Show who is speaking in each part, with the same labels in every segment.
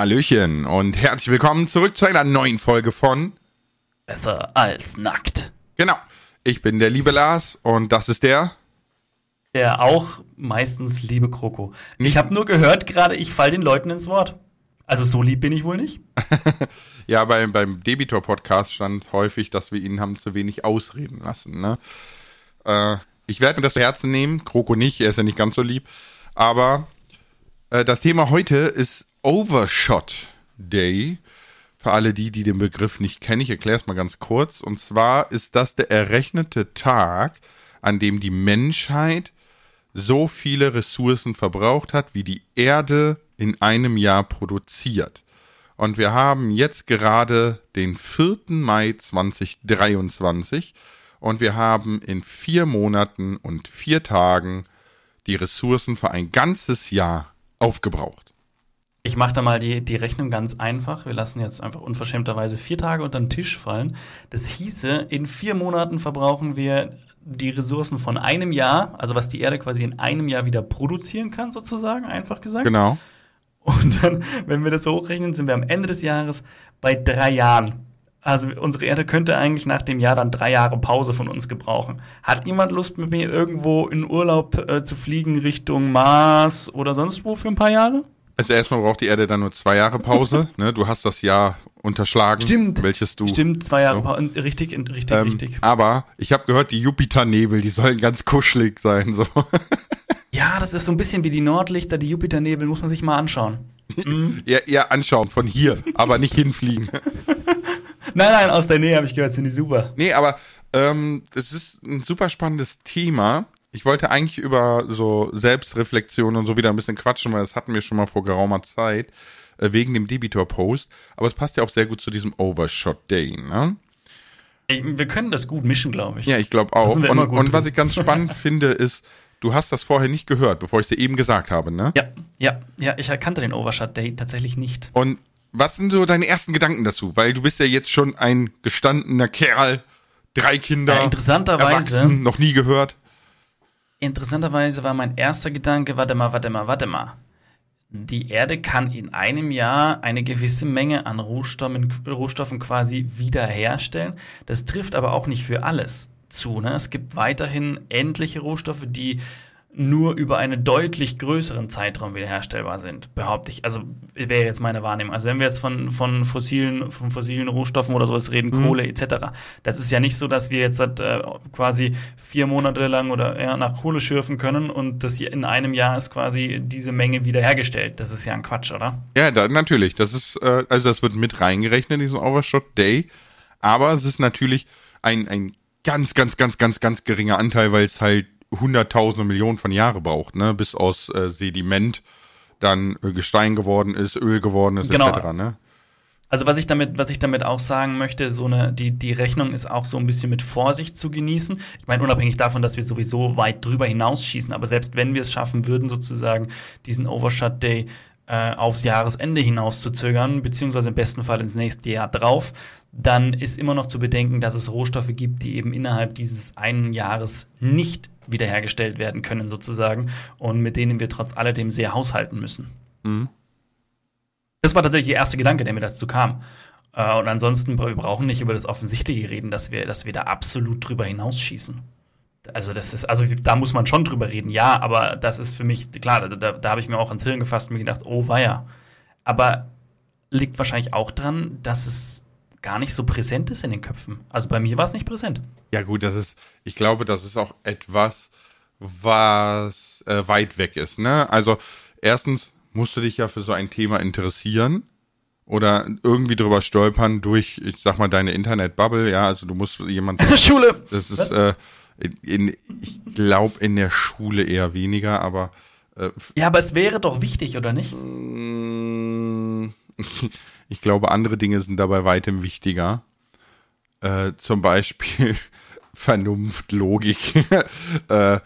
Speaker 1: Hallöchen und herzlich willkommen zurück zu einer neuen Folge von
Speaker 2: Besser als nackt.
Speaker 1: Genau. Ich bin der liebe Lars und das ist der.
Speaker 2: Der auch meistens liebe Kroko. Ich habe nur gehört gerade, ich fall den Leuten ins Wort. Also so lieb bin ich wohl nicht.
Speaker 1: ja, beim, beim Debitor-Podcast stand häufig, dass wir ihn haben zu wenig ausreden lassen. Ne? Äh, ich werde mir das zu Herzen nehmen. Kroko nicht, er ist ja nicht ganz so lieb. Aber äh, das Thema heute ist Overshot Day. Für alle die, die den Begriff nicht kennen, ich erkläre es mal ganz kurz. Und zwar ist das der errechnete Tag, an dem die Menschheit so viele Ressourcen verbraucht hat, wie die Erde in einem Jahr produziert. Und wir haben jetzt gerade den 4. Mai 2023 und wir haben in vier Monaten und vier Tagen die Ressourcen für ein ganzes Jahr aufgebraucht.
Speaker 2: Ich mache da mal die, die Rechnung ganz einfach. Wir lassen jetzt einfach unverschämterweise vier Tage unter den Tisch fallen. Das hieße, in vier Monaten verbrauchen wir die Ressourcen von einem Jahr, also was die Erde quasi in einem Jahr wieder produzieren kann, sozusagen, einfach gesagt.
Speaker 1: Genau.
Speaker 2: Und dann, wenn wir das hochrechnen, sind wir am Ende des Jahres bei drei Jahren. Also unsere Erde könnte eigentlich nach dem Jahr dann drei Jahre Pause von uns gebrauchen. Hat jemand Lust mit mir irgendwo in Urlaub äh, zu fliegen Richtung Mars oder sonst wo für ein paar Jahre?
Speaker 1: Also erstmal braucht die Erde dann nur zwei Jahre Pause. ne? Du hast das Jahr unterschlagen,
Speaker 2: Stimmt.
Speaker 1: welches du.
Speaker 2: Stimmt, zwei Jahre
Speaker 1: so.
Speaker 2: Pause. Richtig, richtig,
Speaker 1: Ähm,
Speaker 2: richtig.
Speaker 1: aber ich habe gehört, die Jupiternebel, die sollen ganz kuschelig sein. So.
Speaker 2: Ja, das ist so ein bisschen wie die Nordlichter, die Jupiternebel, muss man sich mal anschauen. Mhm.
Speaker 1: eher, eher anschauen von hier, aber nicht hinfliegen.
Speaker 2: Nein, nein, aus der Nähe habe ich gehört, sind die super.
Speaker 1: Nee, aber ähm, das ist ein super spannendes Thema. Ich wollte eigentlich über so Selbstreflexion und so wieder ein bisschen quatschen, weil das hatten wir schon mal vor geraumer Zeit, äh, wegen dem Debitor-Post. Aber es passt ja auch sehr gut zu diesem Overshot-Day, ne?
Speaker 2: Wir können das gut mischen, glaube ich.
Speaker 1: Ja, ich glaube auch. Und, und was ich ganz spannend finde, ist, du hast das vorher nicht gehört, bevor ich es dir eben gesagt habe, ne?
Speaker 2: Ja, ja, ja, ich erkannte den Overshot Day tatsächlich nicht.
Speaker 1: Und was sind so deine ersten Gedanken dazu? Weil du bist ja jetzt schon ein gestandener Kerl, drei Kinder,
Speaker 2: Ja, interessanterweise-
Speaker 1: noch nie gehört.
Speaker 2: Interessanterweise war mein erster Gedanke, warte mal, warte mal, warte mal. Die Erde kann in einem Jahr eine gewisse Menge an Rohstoffen, Rohstoffen quasi wiederherstellen. Das trifft aber auch nicht für alles zu. Ne? Es gibt weiterhin endliche Rohstoffe, die nur über einen deutlich größeren Zeitraum wiederherstellbar sind, behaupte ich. Also wäre jetzt meine Wahrnehmung. Also wenn wir jetzt von, von fossilen, von fossilen Rohstoffen oder sowas reden, Kohle etc., das ist ja nicht so, dass wir jetzt äh, quasi vier Monate lang oder ja, nach Kohle schürfen können und das in einem Jahr ist quasi diese Menge wiederhergestellt. Das ist ja ein Quatsch, oder?
Speaker 1: Ja, da, natürlich. Das ist, äh, also das wird mit reingerechnet in diesen Overshot Day. Aber es ist natürlich ein, ein ganz, ganz, ganz, ganz, ganz geringer Anteil, weil es halt hunderttausende Millionen von Jahre braucht, ne? Bis aus äh, Sediment dann äh, Gestein geworden ist, Öl geworden ist,
Speaker 2: Genau.
Speaker 1: etc. Ne?
Speaker 2: Also was ich damit, was ich damit auch sagen möchte, so eine, die, die Rechnung ist auch so ein bisschen mit Vorsicht zu genießen. Ich meine, unabhängig davon, dass wir sowieso weit drüber hinausschießen, aber selbst wenn wir es schaffen würden, sozusagen diesen Overshot Day äh, aufs Jahresende hinauszuzögern, beziehungsweise im besten Fall ins nächste Jahr drauf, dann ist immer noch zu bedenken, dass es Rohstoffe gibt, die eben innerhalb dieses einen Jahres nicht wiederhergestellt werden können, sozusagen, und mit denen wir trotz alledem sehr haushalten müssen. Das war tatsächlich der erste Gedanke, der mir dazu kam. Äh, und ansonsten, wir brauchen nicht über das Offensichtliche reden, dass wir, dass wir da absolut drüber hinausschießen. Also, das ist, also da muss man schon drüber reden, ja, aber das ist für mich, klar, da, da, da habe ich mir auch ans Hirn gefasst und mir gedacht, oh weia. Aber liegt wahrscheinlich auch dran, dass es gar nicht so präsent ist in den Köpfen. Also bei mir war es nicht präsent.
Speaker 1: Ja, gut, das ist, ich glaube, das ist auch etwas, was äh, weit weg ist, ne? Also, erstens musst du dich ja für so ein Thema interessieren oder irgendwie drüber stolpern durch, ich sag mal, deine Internetbubble, ja, also du musst jemand,
Speaker 2: Schule!
Speaker 1: das ist, äh, in, in, ich glaube, in der Schule eher weniger, aber äh,
Speaker 2: Ja, aber es wäre doch wichtig, oder nicht?
Speaker 1: Ich glaube, andere Dinge sind dabei weitem wichtiger. Äh, zum Beispiel Vernunft, Logik. äh,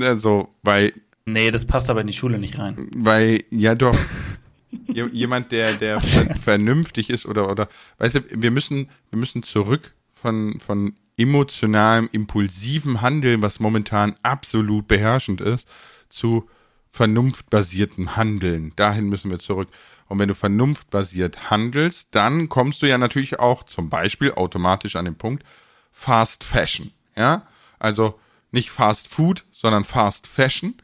Speaker 1: also, weil,
Speaker 2: Nee, das passt aber in die Schule nicht rein.
Speaker 1: weil, ja doch, jemand, der, der vernünftig ist oder, oder, weißt du, wir müssen, wir müssen zurück von, von emotionalem, impulsivem Handeln, was momentan absolut beherrschend ist, zu vernunftbasiertem Handeln. Dahin müssen wir zurück. Und wenn du vernunftbasiert handelst, dann kommst du ja natürlich auch zum Beispiel automatisch an den Punkt Fast Fashion. Ja, also nicht Fast Food, sondern Fast Fashion.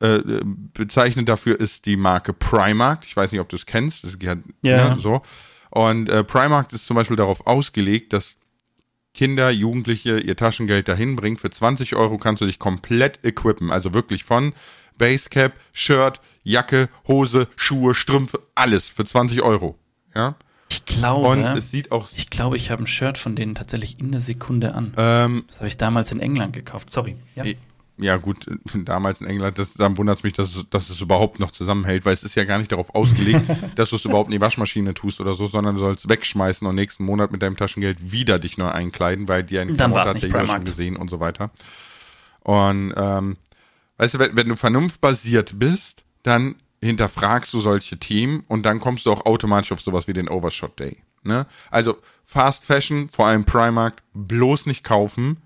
Speaker 1: Äh, bezeichnend dafür ist die Marke Primark. Ich weiß nicht, ob du es kennst. Das, ja,
Speaker 2: Ja.
Speaker 1: ne, so. Und äh, Primark ist zum Beispiel darauf ausgelegt, dass Kinder, Jugendliche ihr Taschengeld dahin bringen. Für 20 Euro kannst du dich komplett equippen. Also wirklich von Basecap, Shirt, Jacke, Hose, Schuhe, Strümpfe, alles für 20 Euro. Ja.
Speaker 2: Ich glaube,
Speaker 1: Und es sieht auch.
Speaker 2: ich glaube, ich habe ein Shirt von denen tatsächlich in der Sekunde an.
Speaker 1: Ähm,
Speaker 2: Das habe ich damals in England gekauft. Sorry. Ja.
Speaker 1: ja, gut, damals in England, das, dann wundert es mich, dass, es- dass es überhaupt noch zusammenhält, weil es ist ja gar nicht darauf ausgelegt, dass du es überhaupt in die Waschmaschine tust oder so, sondern du sollst wegschmeißen und nächsten Monat mit deinem Taschengeld wieder dich neu einkleiden, weil dir ein
Speaker 2: war's
Speaker 1: hat der jeder schon gesehen und so weiter. Und ähm, weißt du, wenn, wenn du vernunftbasiert bist, dann hinterfragst du solche Themen und dann kommst du auch automatisch auf sowas wie den Overshot Day. Ne? Also Fast Fashion, vor allem Primark, bloß nicht kaufen.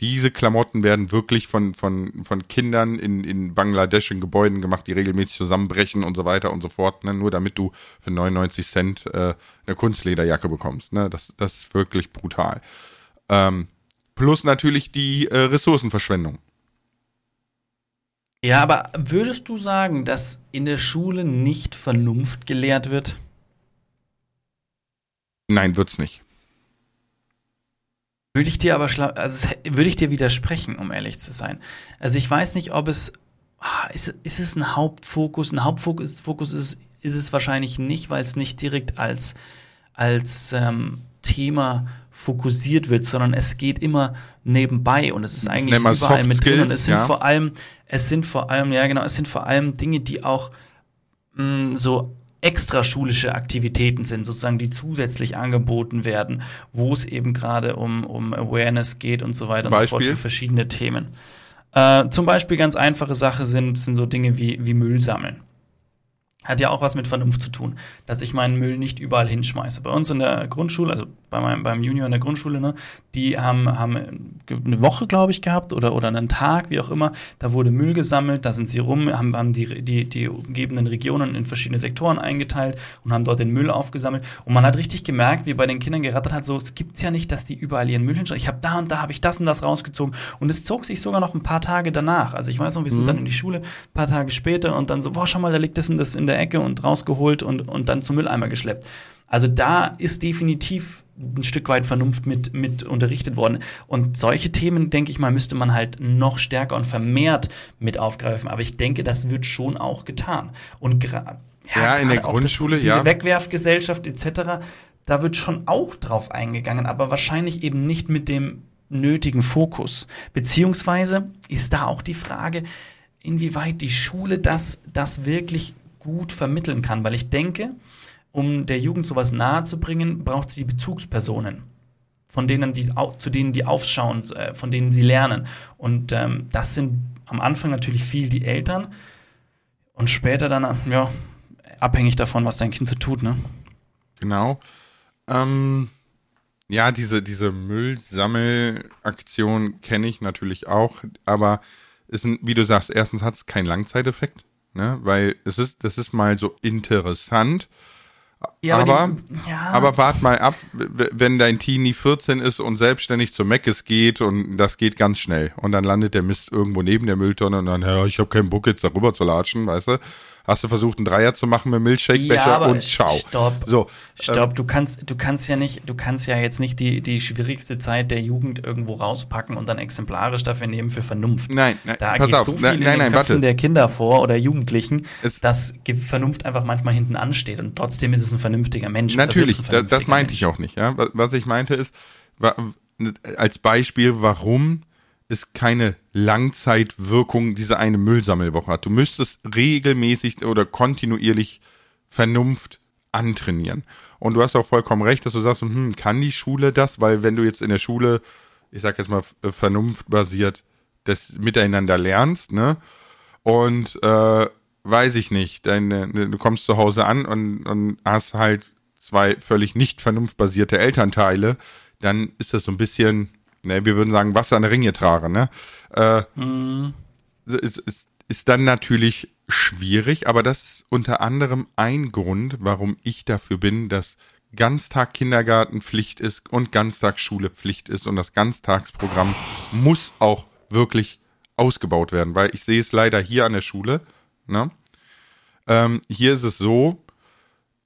Speaker 1: Diese Klamotten werden wirklich von, von, von Kindern in, in Bangladesch in Gebäuden gemacht, die regelmäßig zusammenbrechen und so weiter und so fort, ne? nur damit du für 99 Cent äh, eine Kunstlederjacke bekommst. Ne? Das, das ist wirklich brutal. Ähm, plus natürlich die äh, Ressourcenverschwendung.
Speaker 2: Ja, aber würdest du sagen, dass in der Schule nicht Vernunft gelehrt wird?
Speaker 1: Nein, wird's nicht.
Speaker 2: Würde ich dir aber schla also würde ich dir widersprechen, um ehrlich zu sein. Also ich weiß nicht, ob es ah, ist, ist es ein Hauptfokus. Ein Hauptfokus Fokus ist, ist es wahrscheinlich nicht, weil es nicht direkt als als ähm, Thema fokussiert wird, sondern es geht immer nebenbei und es ist eigentlich überall
Speaker 1: Soft
Speaker 2: mit drin. Und es sind
Speaker 1: ja.
Speaker 2: vor allem, es sind vor allem, ja genau, es sind vor allem Dinge, die auch mh, so extraschulische Aktivitäten sind, sozusagen, die zusätzlich angeboten werden, wo es eben gerade um, um Awareness geht und so weiter und so fort
Speaker 1: Beispiel?
Speaker 2: für verschiedene Themen. Äh, zum Beispiel ganz einfache Sache sind, sind so Dinge wie, wie Müll sammeln. Hat ja auch was mit Vernunft zu tun, dass ich meinen Müll nicht überall hinschmeiße. Bei uns in der Grundschule, also bei meinem, beim Junior in der Grundschule, ne, die haben, haben eine Woche, glaube ich, gehabt oder, oder einen Tag, wie auch immer. Da wurde Müll gesammelt, da sind sie rum, haben, haben die, die, die umgebenden Regionen in verschiedene Sektoren eingeteilt und haben dort den Müll aufgesammelt. Und man hat richtig gemerkt, wie bei den Kindern gerattert hat, so, es gibt's ja nicht, dass die überall ihren Müll hinschmeißen. Ich habe da und da habe ich das und das rausgezogen. Und es zog sich sogar noch ein paar Tage danach. Also ich weiß noch, wir sind dann in die Schule, ein paar Tage später und dann so, boah, schau mal, da liegt das und das in der Ecke und rausgeholt und, und dann zum Mülleimer geschleppt. Also da ist definitiv ein Stück weit Vernunft mit, mit unterrichtet worden. Und solche Themen, denke ich mal, müsste man halt noch stärker und vermehrt mit aufgreifen. Aber ich denke, das wird schon auch getan. Und gra
Speaker 1: Ja, in der
Speaker 2: gerade
Speaker 1: Grundschule,
Speaker 2: das, diese
Speaker 1: ja.
Speaker 2: Wegwerfgesellschaft etc., da wird schon auch drauf eingegangen, aber wahrscheinlich eben nicht mit dem nötigen Fokus. Beziehungsweise ist da auch die Frage, inwieweit die Schule das, das wirklich gut vermitteln kann. Weil ich denke, um der Jugend sowas nahe zu bringen, braucht sie die Bezugspersonen, von denen die, zu denen die aufschauen, äh, von denen sie lernen. Und ähm, das sind am Anfang natürlich viel die Eltern und später dann, äh, ja, abhängig davon, was dein Kind so tut, ne?
Speaker 1: Genau. Ähm, ja, diese, diese Müllsammelaktion kenne ich natürlich auch, aber ist ein, wie du sagst, erstens hat es keinen Langzeiteffekt, ne? Weil es ist, das ist mal so interessant. Aber,
Speaker 2: die- ja.
Speaker 1: aber wart mal ab, wenn dein Teenie 14 ist und selbstständig zu Meckes geht und das geht ganz schnell und dann landet der Mist irgendwo neben der Mülltonne und dann, ja, ich habe keinen Bock jetzt darüber zu latschen, weißt du? Hast du versucht, einen Dreier zu machen mit Milchshakebecher
Speaker 2: aber
Speaker 1: und ciao.
Speaker 2: Stopp.
Speaker 1: So,
Speaker 2: Stopp, du kannst, du kannst ja nicht, du kannst ja jetzt nicht die, die schwierigste Zeit der Jugend irgendwo rauspacken und dann exemplarisch dafür nehmen für Vernunft.
Speaker 1: Nein, nein,
Speaker 2: da
Speaker 1: pass
Speaker 2: geht
Speaker 1: auf,
Speaker 2: so viel
Speaker 1: nein,
Speaker 2: in
Speaker 1: nein,
Speaker 2: den
Speaker 1: nein,
Speaker 2: Köpfen
Speaker 1: warte.
Speaker 2: der Kinder vor oder Jugendlichen,
Speaker 1: Es-
Speaker 2: dass Vernunft einfach manchmal hinten ansteht und trotzdem ist es ein vernünftiger Mensch.
Speaker 1: Natürlich, da, das
Speaker 2: vernünftiger
Speaker 1: meinte
Speaker 2: Mensch.
Speaker 1: ich auch nicht. Ja? Was, ich meinte ist, wa, als Beispiel, warum es keine Langzeitwirkung diese eine Müllsammelwoche hat. Du müsstest regelmäßig oder kontinuierlich Vernunft antrainieren. Und du hast auch vollkommen recht, dass du sagst, hm, kann die Schule das? Weil wenn du jetzt in der Schule, ich sag jetzt mal, f- vernunftbasiert das miteinander lernst, ne? Und äh, weiß ich nicht, deine, du kommst zu Hause an und, und hast halt zwei völlig nicht vernunftbasierte Elternteile, dann ist das so ein bisschen, ne, wir würden sagen, Wasser an Ringe tragen, ne? Äh, es, es, ist dann natürlich schwierig, aber das ist unter anderem ein Grund, warum ich dafür bin, dass Ganztag-Kindergarten Pflicht ist und Ganztagsschule Pflicht ist und das Ganztagsprogramm muss auch wirklich ausgebaut werden, weil ich sehe es leider hier an der Schule. Ne? Ähm, hier ist es so,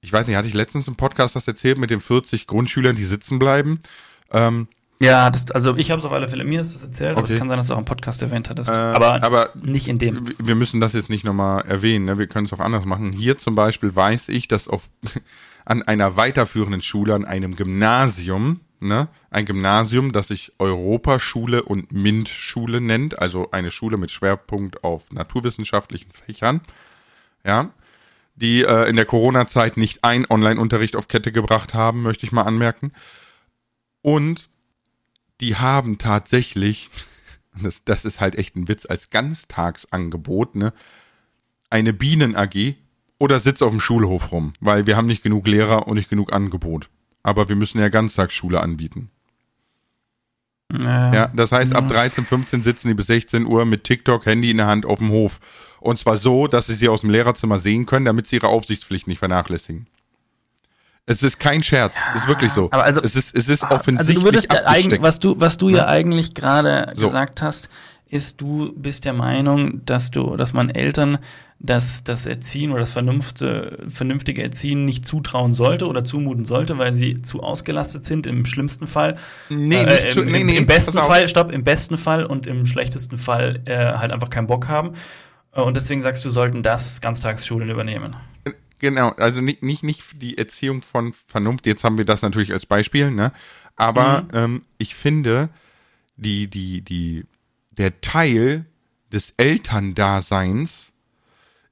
Speaker 1: ich weiß nicht, hatte ich letztens im Podcast das erzählt mit den 40 Grundschülern, die sitzen bleiben. Ähm,
Speaker 2: ja, das, also ich habe es auf alle Fälle, mir ist das erzählt, okay. aber es kann sein, dass du auch im Podcast erwähnt hattest. Äh, aber, aber nicht in dem.
Speaker 1: Wir müssen das jetzt nicht nochmal erwähnen, ne? wir können es auch anders machen. Hier zum Beispiel weiß ich, dass auf an einer weiterführenden Schule, an einem Gymnasium, ne, ein Gymnasium, das sich Europaschule und MINT-Schule nennt, also eine Schule mit Schwerpunkt auf naturwissenschaftlichen Fächern, ja, die äh, in der Corona-Zeit nicht ein Online-Unterricht auf Kette gebracht haben, möchte ich mal anmerken. Und die haben tatsächlich, das, das ist halt echt ein Witz, als Ganztagsangebot, ne, eine Bienen-AG oder sitzt auf dem Schulhof rum, weil wir haben nicht genug Lehrer und nicht genug Angebot. Aber wir müssen ja Ganztagsschule anbieten. Ja, ja das heißt, ab 13, 15 sitzen die bis 16 Uhr mit TikTok, Handy in der Hand auf dem Hof. Und zwar so, dass sie sie aus dem Lehrerzimmer sehen können, damit sie ihre Aufsichtspflicht nicht vernachlässigen. Es ist kein Scherz, es ist wirklich so.
Speaker 2: Aber also,
Speaker 1: es ist, es ist offensichtlich. Also
Speaker 2: du würdest ja was du, was du ja, ja eigentlich gerade so. gesagt hast, ist, du bist der Meinung, dass du, dass man Eltern das, das Erziehen oder das vernünftige, vernünftige Erziehen nicht zutrauen sollte oder zumuten sollte, weil sie zu ausgelastet sind, im schlimmsten Fall. Nee, äh, im, zu, nee, nee, im, besten Fall, stopp, im besten Fall und im schlechtesten Fall äh, halt einfach keinen Bock haben. Äh, und deswegen sagst du, sollten das Ganztagsschulen übernehmen.
Speaker 1: Genau, also nicht, nicht, nicht die Erziehung von Vernunft, jetzt haben wir das natürlich als Beispiel, ne? Aber mhm. ähm, ich finde, die, die, die, der Teil des Elterndaseins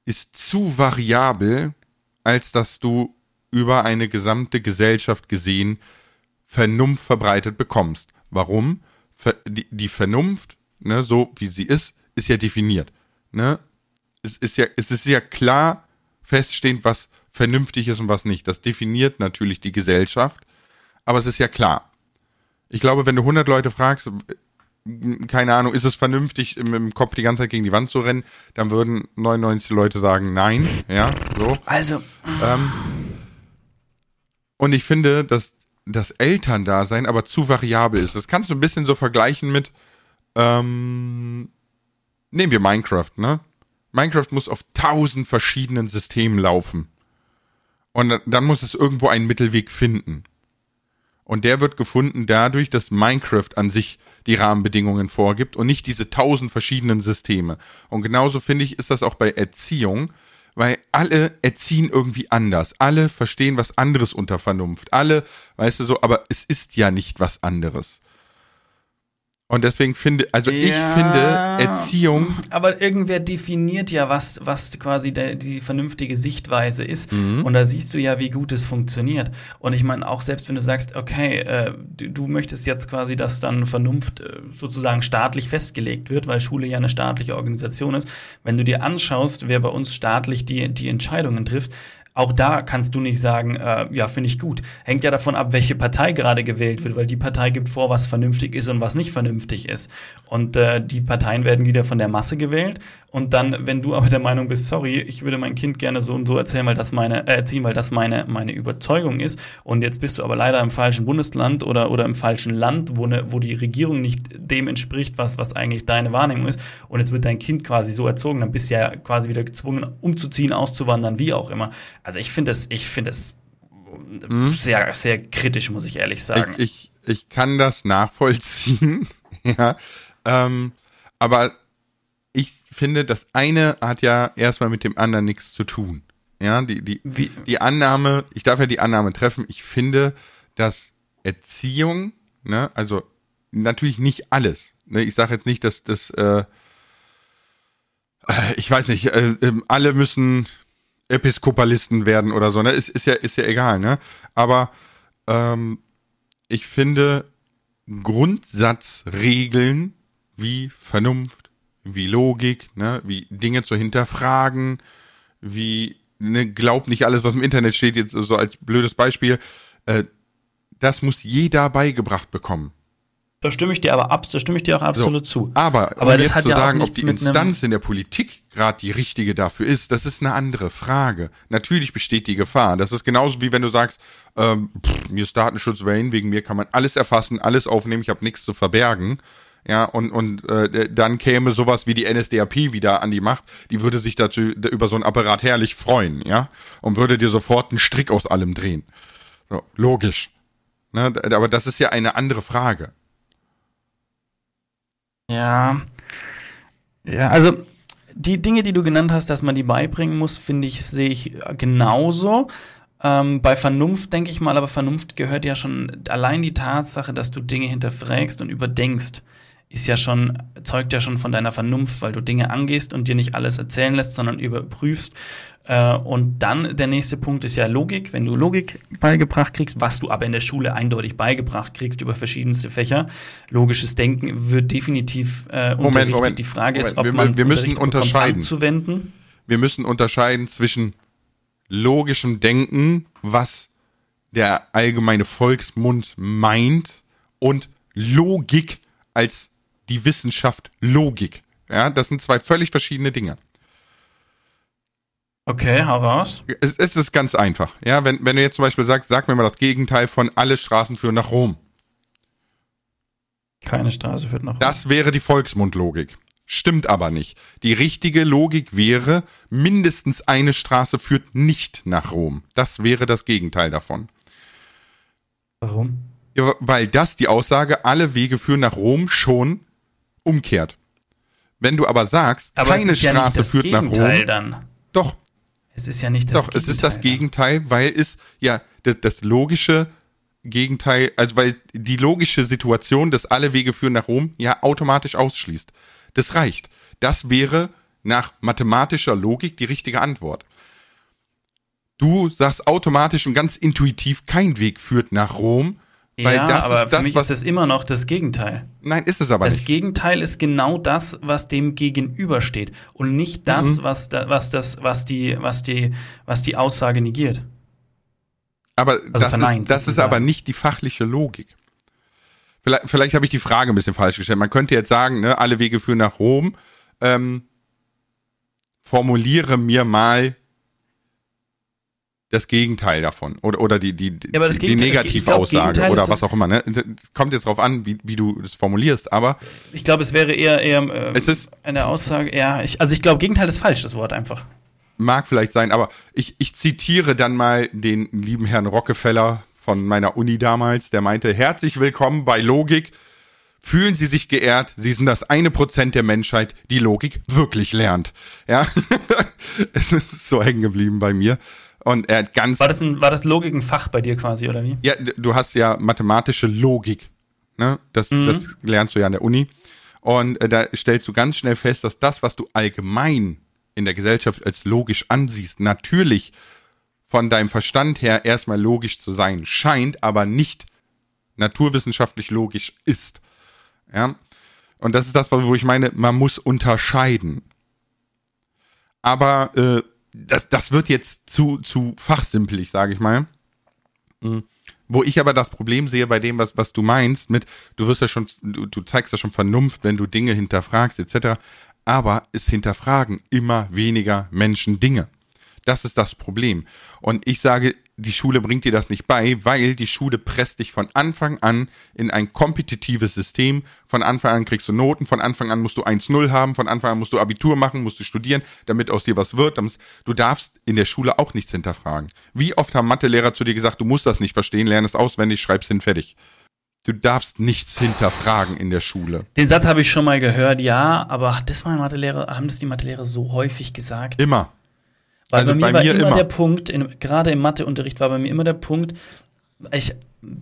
Speaker 1: ist zu variabel, als dass du über eine gesamte Gesellschaft gesehen Vernunft verbreitet bekommst. Warum? Die, die Vernunft, ne, so wie sie ist, ist ja definiert. Ne? Es ist ja, es ist ja klar, feststehend, was vernünftig ist und was nicht. Das definiert natürlich die Gesellschaft, aber es ist ja klar. Ich glaube, wenn du 100 Leute fragst, keine Ahnung, ist es vernünftig, im, Kopf die ganze Zeit gegen die Wand zu rennen, dann würden 99 Leute sagen, nein, ja, so.
Speaker 2: Also.
Speaker 1: Ähm, und ich finde, dass das Elterndasein aber zu variabel ist. Das kannst du ein bisschen so vergleichen mit, ähm, nehmen wir Minecraft, ne? Minecraft muss auf tausend verschiedenen Systemen laufen. Und dann muss es irgendwo einen Mittelweg finden. Und der wird gefunden dadurch, dass Minecraft an sich die Rahmenbedingungen vorgibt und nicht diese tausend verschiedenen Systeme. Und genauso finde ich, ist das auch bei Erziehung, weil alle erziehen irgendwie anders. Alle verstehen was anderes unter Vernunft. Alle, weißt du so, aber es ist ja nicht was anderes. Und deswegen finde, also ja, ich finde Erziehung.
Speaker 2: Aber irgendwer definiert ja, was, was quasi der, die vernünftige Sichtweise ist. Mhm. Und da siehst du ja, wie gut es funktioniert. Und ich meine, auch selbst wenn du sagst, okay, äh, du, du, möchtest jetzt quasi, dass dann Vernunft äh, sozusagen staatlich festgelegt wird, weil Schule ja eine staatliche Organisation ist. Wenn du dir anschaust, wer bei uns staatlich die, die Entscheidungen trifft, auch da kannst du nicht sagen, äh, ja, finde ich gut. Hängt ja davon ab, welche Partei gerade gewählt wird, weil die Partei gibt vor, was vernünftig ist und was nicht vernünftig ist. Und äh, die Parteien werden wieder von der Masse gewählt. Und dann, wenn du aber der Meinung bist, sorry, ich würde mein Kind gerne so und so erzählen, weil das meine, äh, erziehen, weil das meine, meine Überzeugung ist. Und jetzt bist du aber leider im falschen Bundesland oder, oder im falschen Land, wo, ne, wo die Regierung nicht dem entspricht, was, was eigentlich deine Wahrnehmung ist. Und jetzt wird dein Kind quasi so erzogen, dann bist du ja quasi wieder gezwungen, umzuziehen, auszuwandern, wie auch immer. Also ich finde das, ich finde das hm? sehr, sehr kritisch, muss ich ehrlich sagen.
Speaker 1: Ich, ich, ich kann das nachvollziehen, ja. Ähm, aber ich finde, das eine hat ja erstmal mit dem anderen nichts zu tun. Ja, die, die, Wie? die Annahme, ich darf ja die Annahme treffen, ich finde, dass Erziehung, ne, also natürlich nicht alles. Ne, ich sage jetzt nicht, dass das, äh, äh, ich weiß nicht, äh, ähm, alle müssen Episkopalisten werden oder so, ne? Ist, ist ja, ist ja egal, ne? Aber ähm, ich finde Grundsatzregeln wie Vernunft, wie Logik, ne, wie Dinge zu hinterfragen, wie ne, glaub nicht alles, was im Internet steht, jetzt so als blödes Beispiel, äh, das muss jeder beigebracht bekommen.
Speaker 2: Da stimme ich dir aber ab, da stimme ich dir auch absolut
Speaker 1: So,
Speaker 2: zu.
Speaker 1: Aber,
Speaker 2: Aber
Speaker 1: um
Speaker 2: das
Speaker 1: jetzt
Speaker 2: hat
Speaker 1: zu
Speaker 2: ja
Speaker 1: sagen, ob die Instanz in der Politik gerade die richtige dafür ist, das ist eine andere Frage. Natürlich besteht die Gefahr. Das ist genauso wie wenn du sagst, ähm, pff, mir ist Datenschutz Wayne, wegen mir kann man alles erfassen, alles aufnehmen, ich habe nichts zu verbergen. Ja, und, und äh, dann käme sowas wie die NSDAP wieder an die Macht, die würde sich dazu über so ein Apparat herrlich freuen, ja, und würde dir sofort einen Strick aus allem drehen. So, logisch. Ne, aber das ist ja eine andere Frage.
Speaker 2: Ja. Ja, also die Dinge, die du genannt hast, dass man die beibringen muss, finde ich, sehe ich genauso. Ähm, bei Vernunft denke ich mal, aber Vernunft gehört ja schon allein die Tatsache, dass du Dinge hinterfragst und überdenkst, ist ja schon, zeugt ja schon von deiner Vernunft, weil du Dinge angehst und dir nicht alles erzählen lässt, sondern überprüfst. Äh, und dann der nächste Punkt ist ja Logik. Wenn du Logik beigebracht kriegst, was du aber in der Schule eindeutig beigebracht kriegst über verschiedenste Fächer, logisches Denken wird definitiv äh, unterrichtet.
Speaker 1: Moment,
Speaker 2: Die Frage ist,
Speaker 1: Moment.
Speaker 2: ob
Speaker 1: Wir-
Speaker 2: man
Speaker 1: wir müssen unterscheiden.
Speaker 2: anzuwenden.
Speaker 1: wir müssen unterscheiden zwischen logischem Denken, was der allgemeine Volksmund meint, und Logik als die Wissenschaft Logik. Ja, das sind zwei völlig verschiedene Dinge.
Speaker 2: Okay, hau raus.
Speaker 1: Es, es ist ganz einfach. Ja, wenn, wenn du jetzt zum Beispiel sagst, sag mir mal das Gegenteil von alle Straßen führen nach Rom.
Speaker 2: Keine Straße führt nach
Speaker 1: Das wäre die Volksmundlogik. Stimmt aber nicht. Die richtige Logik wäre, mindestens eine Straße führt nicht nach Rom. Das wäre das Gegenteil davon.
Speaker 2: Warum?
Speaker 1: Ja, weil das die Aussage, alle Wege führen nach Rom schon umkehrt. Wenn du aber sagst,
Speaker 2: Aber
Speaker 1: keine
Speaker 2: ja
Speaker 1: Straße führt nach
Speaker 2: Gegenteil
Speaker 1: Rom,
Speaker 2: dann.
Speaker 1: doch,
Speaker 2: Es ist ja nicht das
Speaker 1: doch,
Speaker 2: Gegenteil.
Speaker 1: es ist das Gegenteil, weil es ja das, das logische Gegenteil, also weil die logische Situation, dass alle Wege führen nach Rom, ja automatisch ausschließt. Das reicht. Das wäre nach mathematischer Logik die richtige Antwort. Du sagst automatisch und ganz intuitiv, kein Weg führt nach Rom, weil
Speaker 2: ja,
Speaker 1: das
Speaker 2: aber
Speaker 1: ist
Speaker 2: für
Speaker 1: das,
Speaker 2: mich
Speaker 1: was.
Speaker 2: ist das immer noch das Gegenteil.
Speaker 1: nein, ist es aber
Speaker 2: Das
Speaker 1: nicht.
Speaker 2: Gegenteil ist genau das, was dem gegenübersteht und nicht das,
Speaker 1: Mhm.
Speaker 2: was, da, was, das, was, die, was, die, was die Aussage negiert.
Speaker 1: Aber
Speaker 2: Also
Speaker 1: das,
Speaker 2: verneint,
Speaker 1: ist, das ist aber nicht die fachliche Logik. Vielleicht, vielleicht habe ich die Frage ein bisschen falsch gestellt. Man könnte jetzt sagen, ne, alle Wege führen nach Rom. Ähm, formuliere mir mal das Gegenteil davon oder oder die die
Speaker 2: das
Speaker 1: die, die Negativaussage
Speaker 2: glaub,
Speaker 1: oder was auch immer. Ne? Kommt jetzt drauf an, wie, wie du das formulierst. Aber
Speaker 2: Ich glaube, es wäre eher, eher ähm,
Speaker 1: Es ist-
Speaker 2: eine Aussage, ja, ich, also ich glaube, Gegenteil ist falsch, das Wort einfach.
Speaker 1: mag vielleicht sein, aber ich, ich zitiere dann mal den lieben Herrn Rockefeller von meiner Uni damals, der meinte, herzlich willkommen bei Logik. Fühlen Sie sich geehrt, Sie sind das eine Prozent der Menschheit, die Logik wirklich lernt. Ja, es ist so hängen geblieben bei mir. Und er hat ganz,
Speaker 2: War das, ein, war das Logik ein Fach bei dir quasi, oder wie?
Speaker 1: ja, du hast ja mathematische Logik. Ne? Das,
Speaker 2: Mhm.
Speaker 1: das lernst du ja an der Uni. Und äh, da stellst du ganz schnell fest, dass das, was du allgemein in der Gesellschaft als logisch ansiehst, natürlich von deinem Verstand her erstmal logisch zu sein scheint, aber nicht naturwissenschaftlich logisch ist. Ja? Und das ist das, wo ich meine, man muss unterscheiden. Aber äh, das, das wird jetzt zu, zu fachsimpelig, sage ich mal. Mhm. Wo ich aber das Problem sehe bei dem, was, was du meinst, mit, du wirst ja schon, du, du zeigst ja schon Vernunft, wenn du Dinge hinterfragst, etc. Aber es hinterfragen immer weniger Menschen Dinge. Das ist das Problem. Und ich sage, die Schule bringt dir das nicht bei, weil die Schule presst dich von Anfang an in ein kompetitives System. Von Anfang an kriegst du Noten, von Anfang an musst du 1-0 haben, von Anfang an musst du Abitur machen, musst du studieren, damit aus dir was wird. Du darfst in der Schule auch nichts hinterfragen. Wie oft haben Mathelehrer zu dir gesagt, du musst das nicht verstehen, lern es auswendig, schreib's hin, fertig. Du darfst nichts hinterfragen in der Schule.
Speaker 2: Den Satz habe ich schon mal gehört, ja, aber hat das mal Mathelehrer, haben das die Mathelehrer so häufig gesagt?
Speaker 1: Immer.
Speaker 2: Weil
Speaker 1: Also
Speaker 2: bei mir
Speaker 1: bei
Speaker 2: war
Speaker 1: mir
Speaker 2: immer,
Speaker 1: immer.
Speaker 2: der Punkt, in, gerade im Matheunterricht war bei mir immer der Punkt, ich,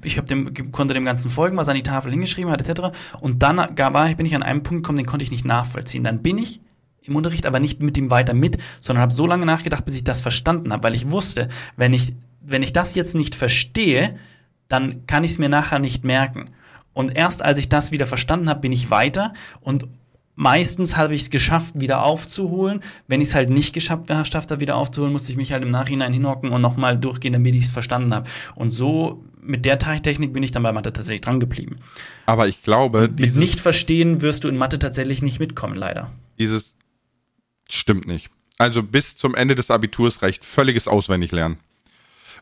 Speaker 2: ich dem, konnte dem Ganzen folgen, was er an die Tafel hingeschrieben hat, etc. Und dann gab, bin ich an einem Punkt gekommen, den konnte ich nicht nachvollziehen. Dann bin ich im Unterricht aber nicht mit ihm weiter mit, sondern habe so lange nachgedacht, bis ich das verstanden habe, weil ich wusste, wenn ich, wenn ich das jetzt nicht verstehe, dann kann ich es mir nachher nicht merken. Und erst als ich das wieder verstanden habe, bin ich weiter und meistens habe ich es geschafft, wieder aufzuholen. Wenn ich es halt nicht geschafft habe, da wieder aufzuholen, musste ich mich halt im Nachhinein hinhocken und nochmal durchgehen, damit ich es verstanden habe. Und so mit der Technik bin ich dann bei Mathe tatsächlich dran geblieben.
Speaker 1: Aber ich glaube,
Speaker 2: mit nicht verstehen wirst du in Mathe tatsächlich nicht mitkommen, leider.
Speaker 1: Dieses stimmt nicht. Also bis zum Ende des Abiturs reicht völliges Auswendiglernen.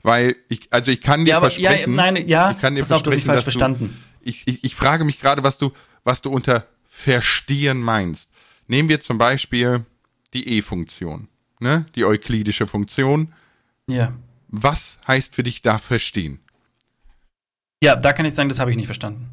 Speaker 1: Weil ich, also ich kann dir ja, aber, versprechen,
Speaker 2: ja, nein, ja,
Speaker 1: ich kann dir versprechen, auf, du falsch
Speaker 2: verstanden.
Speaker 1: Du, ich, ich, ich frage mich gerade, was du, was du unter verstehen meinst. Nehmen wir zum Beispiel die E-Funktion, ne? Die euklidische Funktion.
Speaker 2: Ja.
Speaker 1: Was heißt für dich da verstehen?
Speaker 2: Ja, da kann ich sagen, das habe ich nicht verstanden.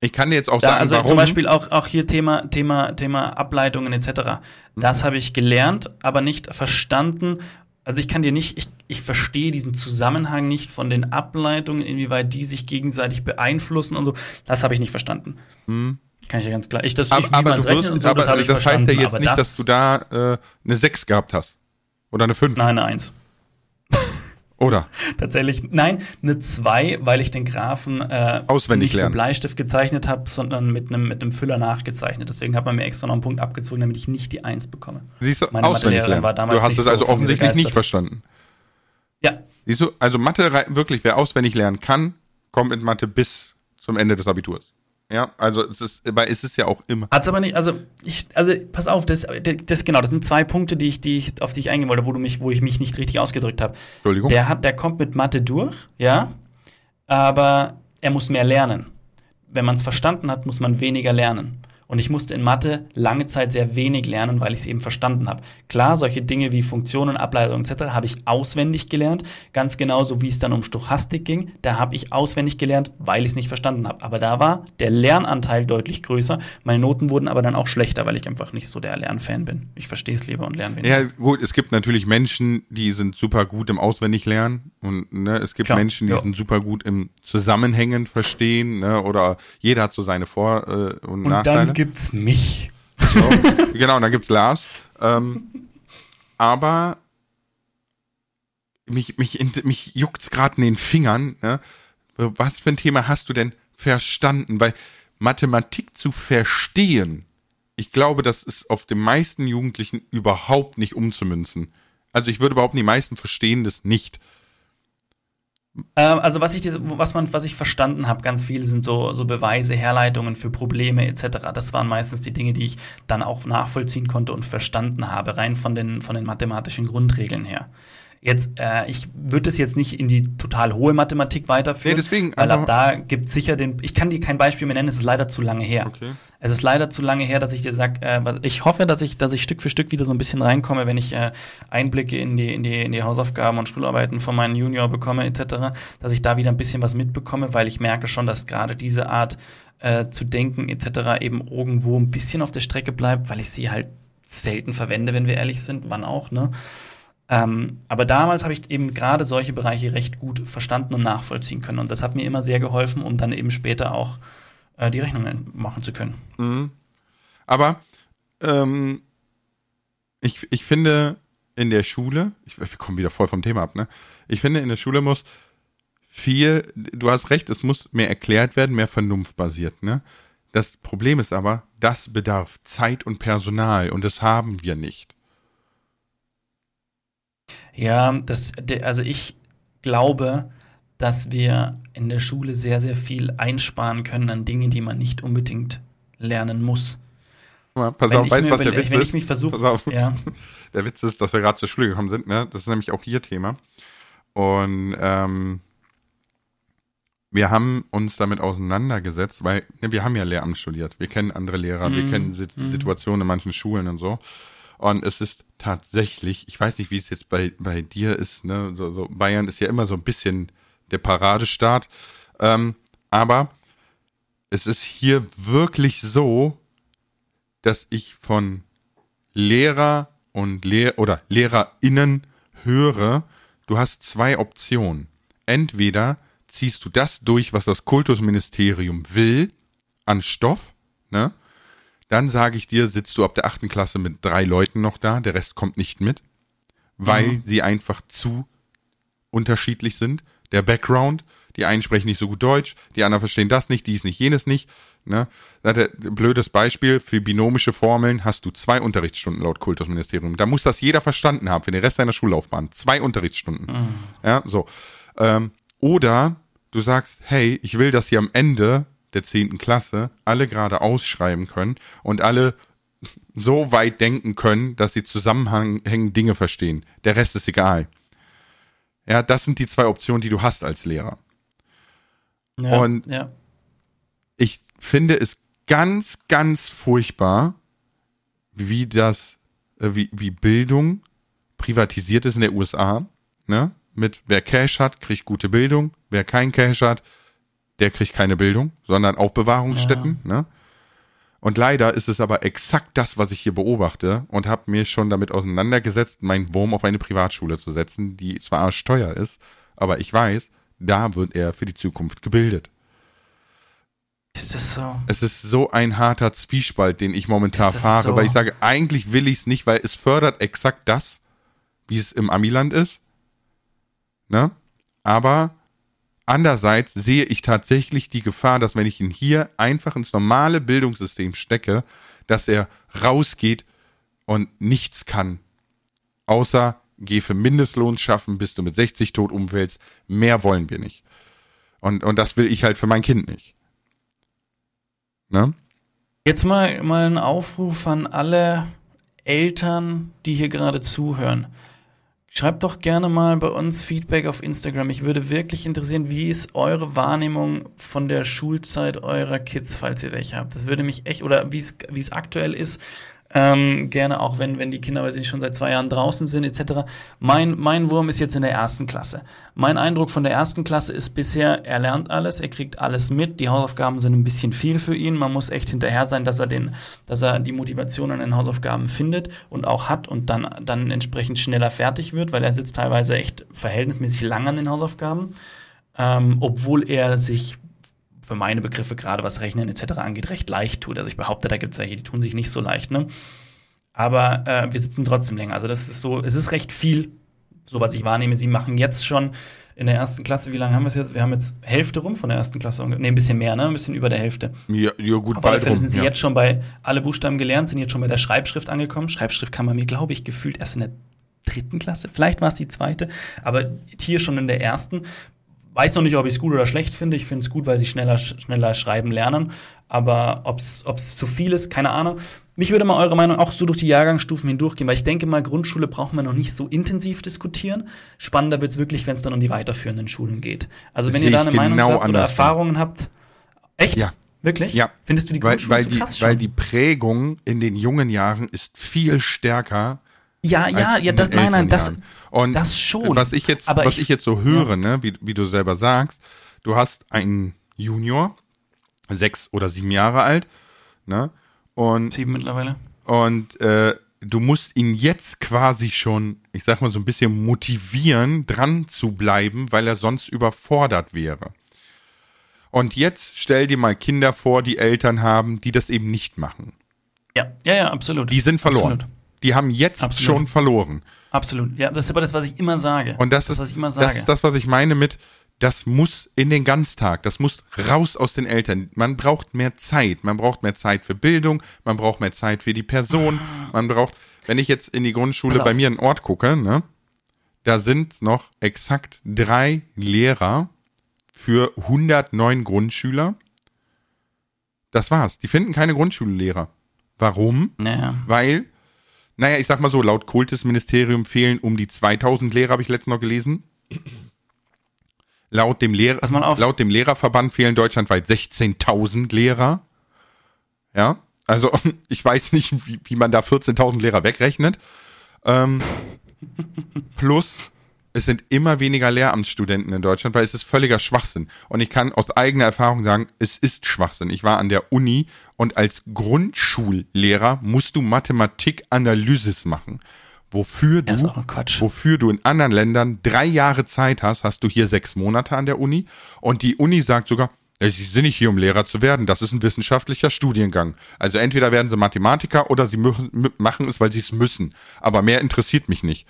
Speaker 1: Ich kann dir jetzt auch da, sagen,
Speaker 2: also
Speaker 1: warum.
Speaker 2: Zum Beispiel auch, auch hier Thema, Thema, Thema Ableitungen etc. Das mhm. habe ich gelernt, aber nicht verstanden. Also ich kann dir nicht, ich, ich verstehe diesen Zusammenhang nicht von den Ableitungen, inwieweit die sich gegenseitig beeinflussen und so. Das habe ich nicht verstanden. Mhm. Kann ich ja ganz klar. Ich, das,
Speaker 1: aber, ich, aber du wirst, so, aber das, das heißt ja jetzt nicht, das dass du da äh, eine 6 gehabt hast. Oder eine 5.
Speaker 2: Nein, eine 1.
Speaker 1: Oder?
Speaker 2: Tatsächlich, nein, eine 2, weil ich den Graphen äh,
Speaker 1: Auswendig
Speaker 2: nicht
Speaker 1: lernen.
Speaker 2: mit Bleistift gezeichnet habe, sondern mit einem mit Füller nachgezeichnet. Deswegen hat man mir extra noch einen Punkt abgezogen, damit ich nicht die 1 bekomme.
Speaker 1: Siehst du, Meine auswendig lernen. War damals du hast es also so offensichtlich nicht verstanden.
Speaker 2: Ja.
Speaker 1: Siehst du, also Mathe wirklich, wer auswendig lernen kann, kommt mit Mathe bis zum Ende des Abiturs. Ja, also es ist, weil es ist ja auch immer.
Speaker 2: Hat's aber nicht, also ich, also pass auf, das, das genau, das sind zwei Punkte, die ich, die ich, auf die ich eingehen wollte, wo du mich, wo ich mich nicht richtig ausgedrückt habe.
Speaker 1: Entschuldigung.
Speaker 2: Der hat, der kommt mit Mathe durch, ja, aber er muss mehr lernen. Wenn man es verstanden hat, muss man weniger lernen. Und ich musste in Mathe lange Zeit sehr wenig lernen, weil ich es eben verstanden habe. Klar, solche Dinge wie Funktionen, Ableitungen etc. habe ich auswendig gelernt. Ganz genauso wie es dann um Stochastik ging. Da habe ich auswendig gelernt, weil ich es nicht verstanden habe. Aber da war der Lernanteil deutlich größer. Meine Noten wurden aber dann auch schlechter, weil ich einfach nicht so der Lernfan bin. Ich verstehe es lieber und lerne
Speaker 1: weniger. Ja, gut, es gibt natürlich Menschen, die sind super gut im Auswendiglernen. Und ne, es gibt Klar, Menschen, die ja. sind super gut im Zusammenhängen verstehen. Ne, oder jeder hat so seine Vor- äh, und, und Nachteile
Speaker 2: gibt's mich.
Speaker 1: So, genau, dann gibt's Lars. Ähm, aber mich, mich, mich juckt's gerade in den Fingern. Ne? Was für ein Thema hast du denn verstanden? Weil Mathematik zu verstehen, ich glaube, das ist auf den meisten Jugendlichen überhaupt nicht umzumünzen. Also ich würde behaupten, die meisten verstehen das nicht.
Speaker 2: Ähm, also was ich, was man, was ich verstanden habe, ganz viel sind so, so Beweise, Herleitungen für Probleme etc. Das waren meistens die Dinge, die ich dann auch nachvollziehen konnte und verstanden habe, rein von den, von den mathematischen Grundregeln her. Jetzt, äh, ich würde es jetzt nicht in die total hohe Mathematik weiterführen,
Speaker 1: nee, deswegen,
Speaker 2: weil ab da gibt es sicher den. Ich kann dir kein Beispiel mehr nennen, es ist leider zu lange her.
Speaker 1: Okay.
Speaker 2: Es ist leider zu lange her, dass ich dir sage, äh, ich hoffe, dass ich, dass ich Stück für Stück wieder so ein bisschen reinkomme, wenn ich äh, Einblicke in die, in, die, in die Hausaufgaben und Schularbeiten von meinen Junior bekomme, etc., dass ich da wieder ein bisschen was mitbekomme, weil ich merke schon, dass gerade diese Art äh, zu denken, etc., eben irgendwo ein bisschen auf der Strecke bleibt, weil ich sie halt selten verwende, wenn wir ehrlich sind, wann auch, ne? Ähm, aber damals habe ich eben gerade solche Bereiche recht gut verstanden und nachvollziehen können. Und das hat mir immer sehr geholfen, um dann eben später auch äh, die Rechnungen machen zu können.
Speaker 1: Mhm. Aber ähm, ich, ich finde in der Schule, ich, wir kommen wieder voll vom Thema ab, ne? Ich finde in der Schule muss viel, du hast recht, es muss mehr erklärt werden, mehr vernunftbasiert, ne? Das Problem ist aber, das bedarf Zeit und Personal und das haben wir nicht.
Speaker 2: Ja, das, also ich glaube, dass wir in der Schule sehr, sehr viel einsparen können an Dingen, die man nicht unbedingt lernen muss.
Speaker 1: Mal, pass wenn auf, weißt du, was der Witz
Speaker 2: wenn
Speaker 1: ist?
Speaker 2: Ich mich versuch,
Speaker 1: pass auf. Ja. Der Witz ist, dass wir gerade zur Schule gekommen sind, ne? Das ist nämlich auch hier Thema. Und ähm, wir haben uns damit auseinandergesetzt, weil ne, wir haben ja Lehramt studiert. Wir kennen andere Lehrer, mm. wir mhm. kennen Sit mm. Situationen in manchen Schulen und so. Und es ist tatsächlich, ich weiß nicht, wie es jetzt bei, bei dir ist, ne? So, so Bayern ist ja immer so ein bisschen der Paradestaat. Ähm, aber es ist hier wirklich so, dass ich von Lehrer und Lehr oder LehrerInnen höre, du hast zwei Optionen. Entweder ziehst du das durch, was das Kultusministerium will, an Stoff, ne? Dann sage ich dir, sitzt du ab der achten Klasse mit drei Leuten noch da, der Rest kommt nicht mit, weil mhm. sie einfach zu unterschiedlich sind. Der Background, die einen sprechen nicht so gut Deutsch, die anderen verstehen das nicht, dies nicht, jenes nicht. Ne? Blödes Beispiel, für binomische Formeln hast du zwei Unterrichtsstunden laut Kultusministerium. Da muss das jeder verstanden haben für den Rest deiner Schullaufbahn. Zwei Unterrichtsstunden. Mhm. Ja, so. Ähm, oder du sagst, hey, ich will, dass sie am Ende der zehnten Klasse alle gerade ausschreiben können und alle so weit denken können, dass sie zusammenhängend Dinge verstehen. Der Rest ist egal. Ja, das sind die zwei Optionen, die du hast als Lehrer. Ja, und ja. ich finde es ganz, ganz furchtbar, wie das, äh, wie, wie Bildung privatisiert ist in der USA, ne? Mit wer Cash hat, kriegt gute Bildung, wer kein Cash hat, der kriegt keine Bildung, sondern Aufbewahrungsstätten, ja. ne? Und leider ist es aber exakt das, was ich hier beobachte und habe mir schon damit auseinandergesetzt, meinen Wurm auf eine Privatschule zu setzen, die zwar arschteuer ist, aber ich weiß, da wird er für die Zukunft gebildet.
Speaker 2: Ist das so?
Speaker 1: Es ist so ein harter Zwiespalt, den ich momentan fahre, so? weil ich sage, eigentlich will ich es nicht, weil es fördert exakt das, wie es im Amiland ist. Ne? Aber andererseits sehe ich tatsächlich die Gefahr, dass wenn ich ihn hier einfach ins normale Bildungssystem stecke, dass er rausgeht und nichts kann. Außer geh für Mindestlohn schaffen, bis du mit 60 tot umfällst. Mehr wollen wir nicht. Und, und das will ich halt für mein Kind nicht.
Speaker 2: Ne? Jetzt mal, mal ein Aufruf an alle Eltern, die hier gerade zuhören. Schreibt doch gerne mal bei uns Feedback auf Instagram. Ich würde wirklich interessieren, wie ist eure Wahrnehmung von der Schulzeit eurer Kids, falls ihr welche habt. Das würde mich echt, oder wie es, aktuell ist, ähm, gerne auch wenn, wenn die Kinder, ich nicht, schon seit zwei Jahren draußen sind, etc. Mein, mein Wurm ist jetzt in der ersten Klasse. Mein Eindruck von der ersten Klasse ist bisher, er lernt alles, er kriegt alles mit, die Hausaufgaben sind ein bisschen viel für ihn. Man muss echt hinterher sein, dass er den, dass er die Motivation an den Hausaufgaben findet und auch hat und dann, dann entsprechend schneller fertig wird, weil er sitzt teilweise echt verhältnismäßig lang an den Hausaufgaben. Ähm, obwohl er sich für meine Begriffe, gerade was Rechnen etc. angeht, recht leicht tut. Also ich behaupte, da gibt es welche, die tun sich nicht so leicht, ne? Aber äh, wir sitzen trotzdem länger. Also das ist so, es ist recht viel, so was ich wahrnehme. Sie machen jetzt schon in der ersten Klasse, wie lange haben wir es jetzt? Wir haben jetzt Hälfte rum von der ersten Klasse. Ne, ein bisschen mehr, ne? Ein bisschen über der Hälfte.
Speaker 1: Ja, ja gut,
Speaker 2: Auf alle Fälle sind sie ja. jetzt schon bei alle Buchstaben gelernt, sind jetzt schon bei der Schreibschrift angekommen. Schreibschrift kann man mir, glaube ich, gefühlt erst in der dritten Klasse. Vielleicht war es die zweite, aber hier schon in der ersten. Weiß noch nicht, ob ich es gut oder schlecht finde. Ich finde es gut, weil sie schneller, schneller schreiben lernen. Aber ob es zu viel ist, keine Ahnung. Mich würde mal eure Meinung auch so durch die Jahrgangsstufen hindurchgehen, weil ich denke mal, Grundschule brauchen wir noch nicht so intensiv diskutieren. Spannender wird es wirklich, wenn es dann um die weiterführenden Schulen geht. Also wenn ihr da eine genau Meinung habt oder Erfahrungen habt. Echt?
Speaker 1: Ja.
Speaker 2: Wirklich?
Speaker 1: Ja.
Speaker 2: Findest du die Grundschule
Speaker 1: weil, weil so krass die, Weil die Prägung in den jungen Jahren ist viel stärker
Speaker 2: ja, ja, ja, das, nein, nein, das,
Speaker 1: und das schon. Was ich jetzt, was ich, ich, jetzt so höre, ja. ne, wie, wie du selber sagst, du hast einen Junior, sechs oder sieben Jahre alt, ne, und
Speaker 2: sieben mittlerweile.
Speaker 1: Und äh, du musst ihn jetzt quasi schon, ich sag mal so ein bisschen motivieren, dran zu bleiben, weil er sonst überfordert wäre. Und jetzt stell dir mal Kinder vor, die Eltern haben, die das eben nicht machen.
Speaker 2: Ja, ja, ja, absolut.
Speaker 1: Die sind verloren. Absolut. Die haben jetzt Absolut. schon verloren.
Speaker 2: Absolut. Ja, das ist aber das, was ich immer sage.
Speaker 1: Und das, das ist, was ich immer sage. Das ist das, was ich meine mit, das muss in den Ganztag, das muss raus aus den Eltern. Man braucht mehr Zeit. Man braucht mehr Zeit für Bildung, man braucht mehr Zeit für die Person, man braucht, wenn ich jetzt in die Grundschule bei mir einen Ort gucke, ne, da sind noch exakt drei Lehrer für 109 Grundschüler. Das war's. Die finden keine Grundschullehrer. Warum?
Speaker 2: Naja.
Speaker 1: Weil naja, ich sag mal so, laut Kultusministerium fehlen um die 2000 Lehrer, habe ich letztens noch gelesen. Laut dem, Lehrer, laut dem Lehrerverband fehlen deutschlandweit 16.000 Lehrer. Ja, also ich weiß nicht, wie, wie man da 14.000 Lehrer wegrechnet. Ähm, plus es sind immer weniger Lehramtsstudenten in Deutschland, weil es ist völliger Schwachsinn. Und ich kann aus eigener Erfahrung sagen, es ist Schwachsinn. Ich war an der Uni und als Grundschullehrer musst du Mathematikanalysis machen. Wofür du, wofür du in anderen Ländern drei Jahre Zeit hast, hast du hier sechs Monate an der Uni. Und die Uni sagt sogar, Sie sind nicht hier, um Lehrer zu werden. Das ist ein wissenschaftlicher Studiengang. Also entweder werden Sie Mathematiker oder Sie machen es, weil Sie es müssen. Aber mehr interessiert mich nicht.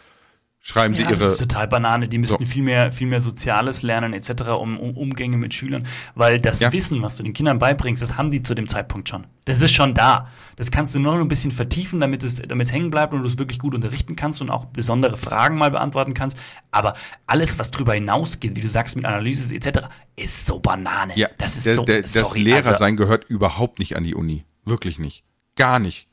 Speaker 1: Schreiben
Speaker 2: ja,
Speaker 1: sie ihre.
Speaker 2: Das ist total Banane. Die müssten
Speaker 1: So.
Speaker 2: viel mehr, viel mehr Soziales lernen, etc., um, um Umgänge mit Schülern. Weil das
Speaker 1: Ja.
Speaker 2: Wissen, was du den Kindern beibringst, das haben die zu dem Zeitpunkt schon. Das ist schon da. Das kannst du nur noch ein bisschen vertiefen, damit es, damit es hängen bleibt und du es wirklich gut unterrichten kannst und auch besondere Fragen mal beantworten kannst. Aber alles, was drüber hinausgeht, wie du sagst, mit Analyse etc., ist so Banane.
Speaker 1: Ja,
Speaker 2: das ist
Speaker 1: der,
Speaker 2: so.
Speaker 1: der, das
Speaker 2: sorry,
Speaker 1: Lehrersein
Speaker 2: also,
Speaker 1: gehört überhaupt nicht an die Uni. Wirklich nicht. Gar nicht.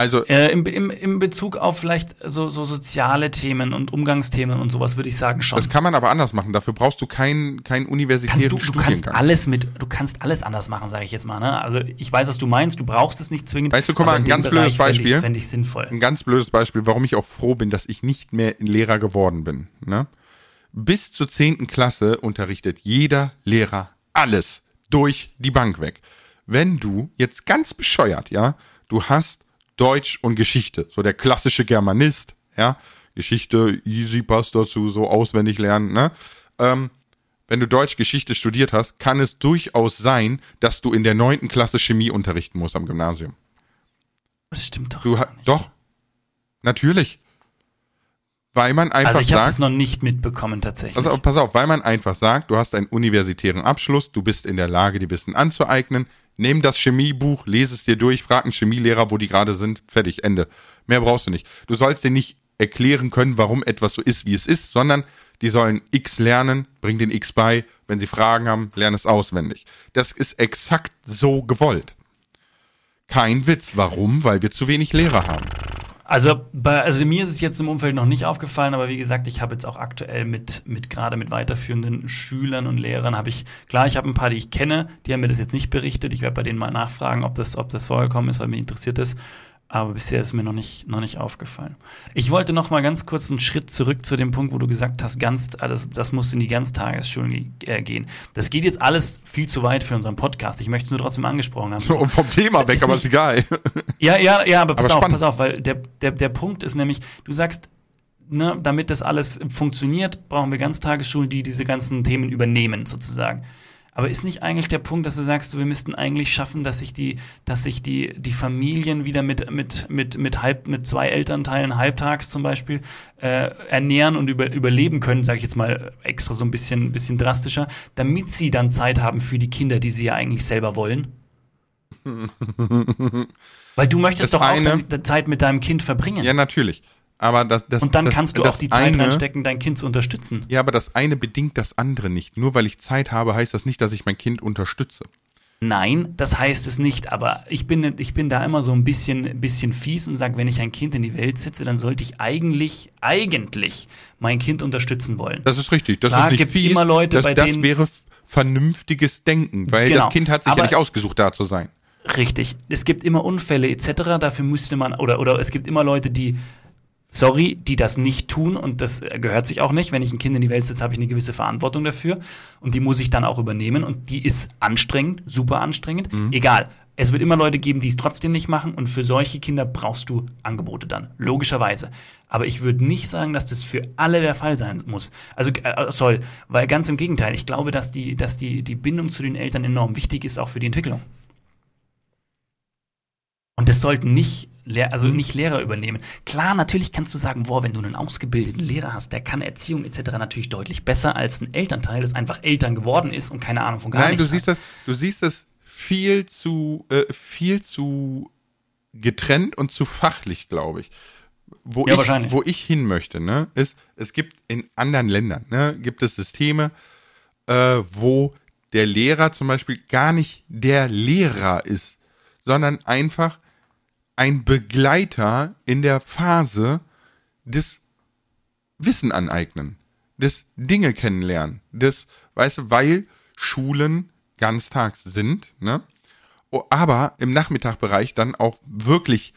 Speaker 1: Also,
Speaker 2: äh, im, im, Im Bezug auf vielleicht so, so soziale Themen und Umgangsthemen und sowas würde ich sagen schon.
Speaker 1: das kann man aber anders machen. Dafür brauchst du keinen, keinen universitären
Speaker 2: kannst du, du kannst
Speaker 1: Studiengang.
Speaker 2: alles mit, du kannst alles anders machen, sage ich jetzt mal. Ne? Also ich weiß, was du meinst. Du brauchst es nicht zwingend.
Speaker 1: Weißt du, guck mal, ein ganz blödes
Speaker 2: Bereich
Speaker 1: Beispiel.
Speaker 2: Fänd ich sinnvoll.
Speaker 1: Ein ganz blödes Beispiel, warum ich auch froh bin, dass ich nicht mehr ein Lehrer geworden bin. Ne? Bis zur zehnten Klasse unterrichtet jeder Lehrer alles durch die Bank weg. Wenn du jetzt ganz bescheuert, ja, du hast Deutsch und Geschichte, so der klassische Germanist, ja, Geschichte, easy, passt dazu, so auswendig lernen, ne? Ähm, wenn du Deutsch Geschichte studiert hast, kann es durchaus sein, dass du in der neunten Klasse Chemie unterrichten musst am Gymnasium.
Speaker 2: Das stimmt doch.
Speaker 1: Du doch, natürlich. Weil man einfach
Speaker 2: Also ich habe
Speaker 1: sagt,
Speaker 2: das noch nicht mitbekommen tatsächlich.
Speaker 1: pass auf, pass auf, weil man einfach sagt, du hast einen universitären Abschluss, du bist in der Lage, dir Wissen anzueignen, nimm das Chemiebuch, lese es dir durch, frag einen Chemielehrer, wo die gerade sind, fertig, Ende. Mehr brauchst du nicht. Du sollst dir nicht erklären können, warum etwas so ist, wie es ist, sondern die sollen X lernen, bring den X bei, wenn sie Fragen haben, lern es auswendig. Das ist exakt so gewollt. Kein Witz. Warum? Weil wir zu wenig Lehrer haben.
Speaker 2: Also, bei, also mir ist es jetzt im Umfeld noch nicht aufgefallen, aber wie gesagt, ich habe jetzt auch aktuell mit, mit gerade mit weiterführenden Schülern und Lehrern habe ich, klar, ich habe ein paar, die ich kenne, die haben mir das jetzt nicht berichtet. Ich werde bei denen mal nachfragen, ob das, ob das vorgekommen ist, weil mich interessiert ist. Aber bisher ist mir noch nicht, noch nicht aufgefallen. Ich wollte noch mal ganz kurz einen Schritt zurück zu dem Punkt, wo du gesagt hast, ganz, das, das muss in die Ganztagesschulen äh, gehen. Das geht jetzt alles viel zu weit für unseren Podcast. Ich möchte es nur trotzdem angesprochen haben.
Speaker 1: So, und vom Thema weg,
Speaker 2: Ist
Speaker 1: aber
Speaker 2: nicht-
Speaker 1: ist egal.
Speaker 2: Ja, ja, ja, aber pass
Speaker 1: Aber
Speaker 2: auf,
Speaker 1: spannend.
Speaker 2: pass auf, weil der, der, der Punkt ist nämlich, du sagst, ne, damit das alles funktioniert, brauchen wir Ganztagesschulen, die diese ganzen Themen übernehmen, sozusagen. Aber ist nicht eigentlich der Punkt, dass du sagst, wir müssten eigentlich schaffen, dass sich die, dass sich die, die Familien wieder mit, mit, mit, mit, halb, mit zwei Elternteilen halbtags zum Beispiel äh, ernähren und über, überleben können, sage ich jetzt mal extra so ein bisschen, bisschen drastischer, damit sie dann Zeit haben für die Kinder, die sie ja eigentlich selber wollen? Weil du möchtest
Speaker 1: Das
Speaker 2: doch auch
Speaker 1: eine-
Speaker 2: Zeit mit deinem Kind verbringen.
Speaker 1: Ja, natürlich. Aber das, das,
Speaker 2: und dann
Speaker 1: das,
Speaker 2: kannst du auch die Zeit
Speaker 1: eine,
Speaker 2: reinstecken, dein Kind zu unterstützen.
Speaker 1: Ja, aber das eine bedingt das andere nicht. Nur weil ich Zeit habe, heißt das nicht, dass ich mein Kind unterstütze.
Speaker 2: Nein, das heißt es nicht. Aber ich bin, ich bin da immer so ein bisschen, bisschen fies und sage, wenn ich ein Kind in die Welt setze, dann sollte ich eigentlich, eigentlich mein Kind unterstützen wollen.
Speaker 1: Das ist richtig. Das
Speaker 2: Klar,
Speaker 1: ist nicht
Speaker 2: gibt's
Speaker 1: fies.
Speaker 2: immer Leute,
Speaker 1: das,
Speaker 2: bei
Speaker 1: das
Speaker 2: denen-
Speaker 1: wäre vernünftiges Denken, weil
Speaker 2: Genau.
Speaker 1: das Kind hat sich ja nicht ausgesucht, da zu sein.
Speaker 2: Richtig. Es gibt immer Unfälle etc. Dafür müsste man, oder, oder es gibt immer Leute, die, sorry, die das nicht tun und das äh, gehört sich auch nicht. Wenn ich ein Kind in die Welt setze, habe ich eine gewisse Verantwortung dafür und die muss ich dann auch übernehmen und die ist anstrengend, super anstrengend. Egal. Es wird immer Leute geben, die es trotzdem nicht machen und für solche Kinder brauchst du Angebote dann, logischerweise. Aber ich würde nicht sagen, dass das für alle der Fall sein muss. Also äh, soll, weil ganz im Gegenteil, ich glaube, dass die, dass die, die Bindung zu den Eltern enorm wichtig ist, auch für die Entwicklung. Und das sollten nicht, Lehr also nicht Lehrer übernehmen. Klar, natürlich kannst du sagen, boah, wenn du einen ausgebildeten Lehrer hast, der kann Erziehung etc. natürlich deutlich besser als ein Elternteil, das einfach Eltern geworden ist und keine Ahnung von gar
Speaker 1: Nein, du
Speaker 2: nichts
Speaker 1: siehst
Speaker 2: hat.
Speaker 1: das, du siehst das viel zu, äh, viel zu getrennt und zu fachlich, glaube ich. Wo
Speaker 2: Ja,
Speaker 1: ich,
Speaker 2: wahrscheinlich.
Speaker 1: wo ich hin möchte, ne, ist, es gibt in anderen Ländern, ne, gibt es Systeme, äh, wo der Lehrer zum Beispiel gar nicht der Lehrer ist, sondern einfach ein Begleiter in der Phase des Wissen aneignen, des Dinge kennenlernen, des, weißt du, weil Schulen ganztags sind, ne? Aber im Nachmittagbereich dann auch wirklich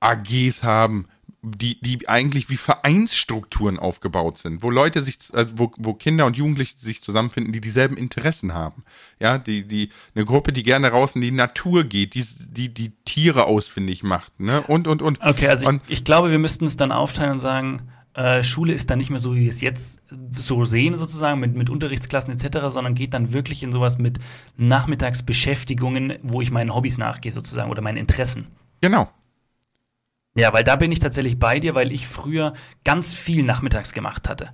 Speaker 1: AGs haben, die, die eigentlich wie Vereinsstrukturen aufgebaut sind, wo Leute sich, äh, wo, wo Kinder und Jugendliche sich zusammenfinden, die dieselben Interessen haben. Ja, die, die, eine Gruppe, die gerne raus in die Natur geht, die, die, die Tiere ausfindig macht, ne? Und, und, und.
Speaker 2: Okay, also
Speaker 1: und,
Speaker 2: ich, ich glaube, wir müssten es dann aufteilen und sagen, äh, Schule ist dann nicht mehr so, wie wir es jetzt so sehen, sozusagen, mit, mit Unterrichtsklassen etc., sondern geht dann wirklich in sowas mit Nachmittagsbeschäftigungen, wo ich meinen Hobbys nachgehe, sozusagen, oder meinen Interessen.
Speaker 1: Genau.
Speaker 2: Ja, weil da bin ich tatsächlich bei dir, weil ich früher ganz viel nachmittags gemacht hatte.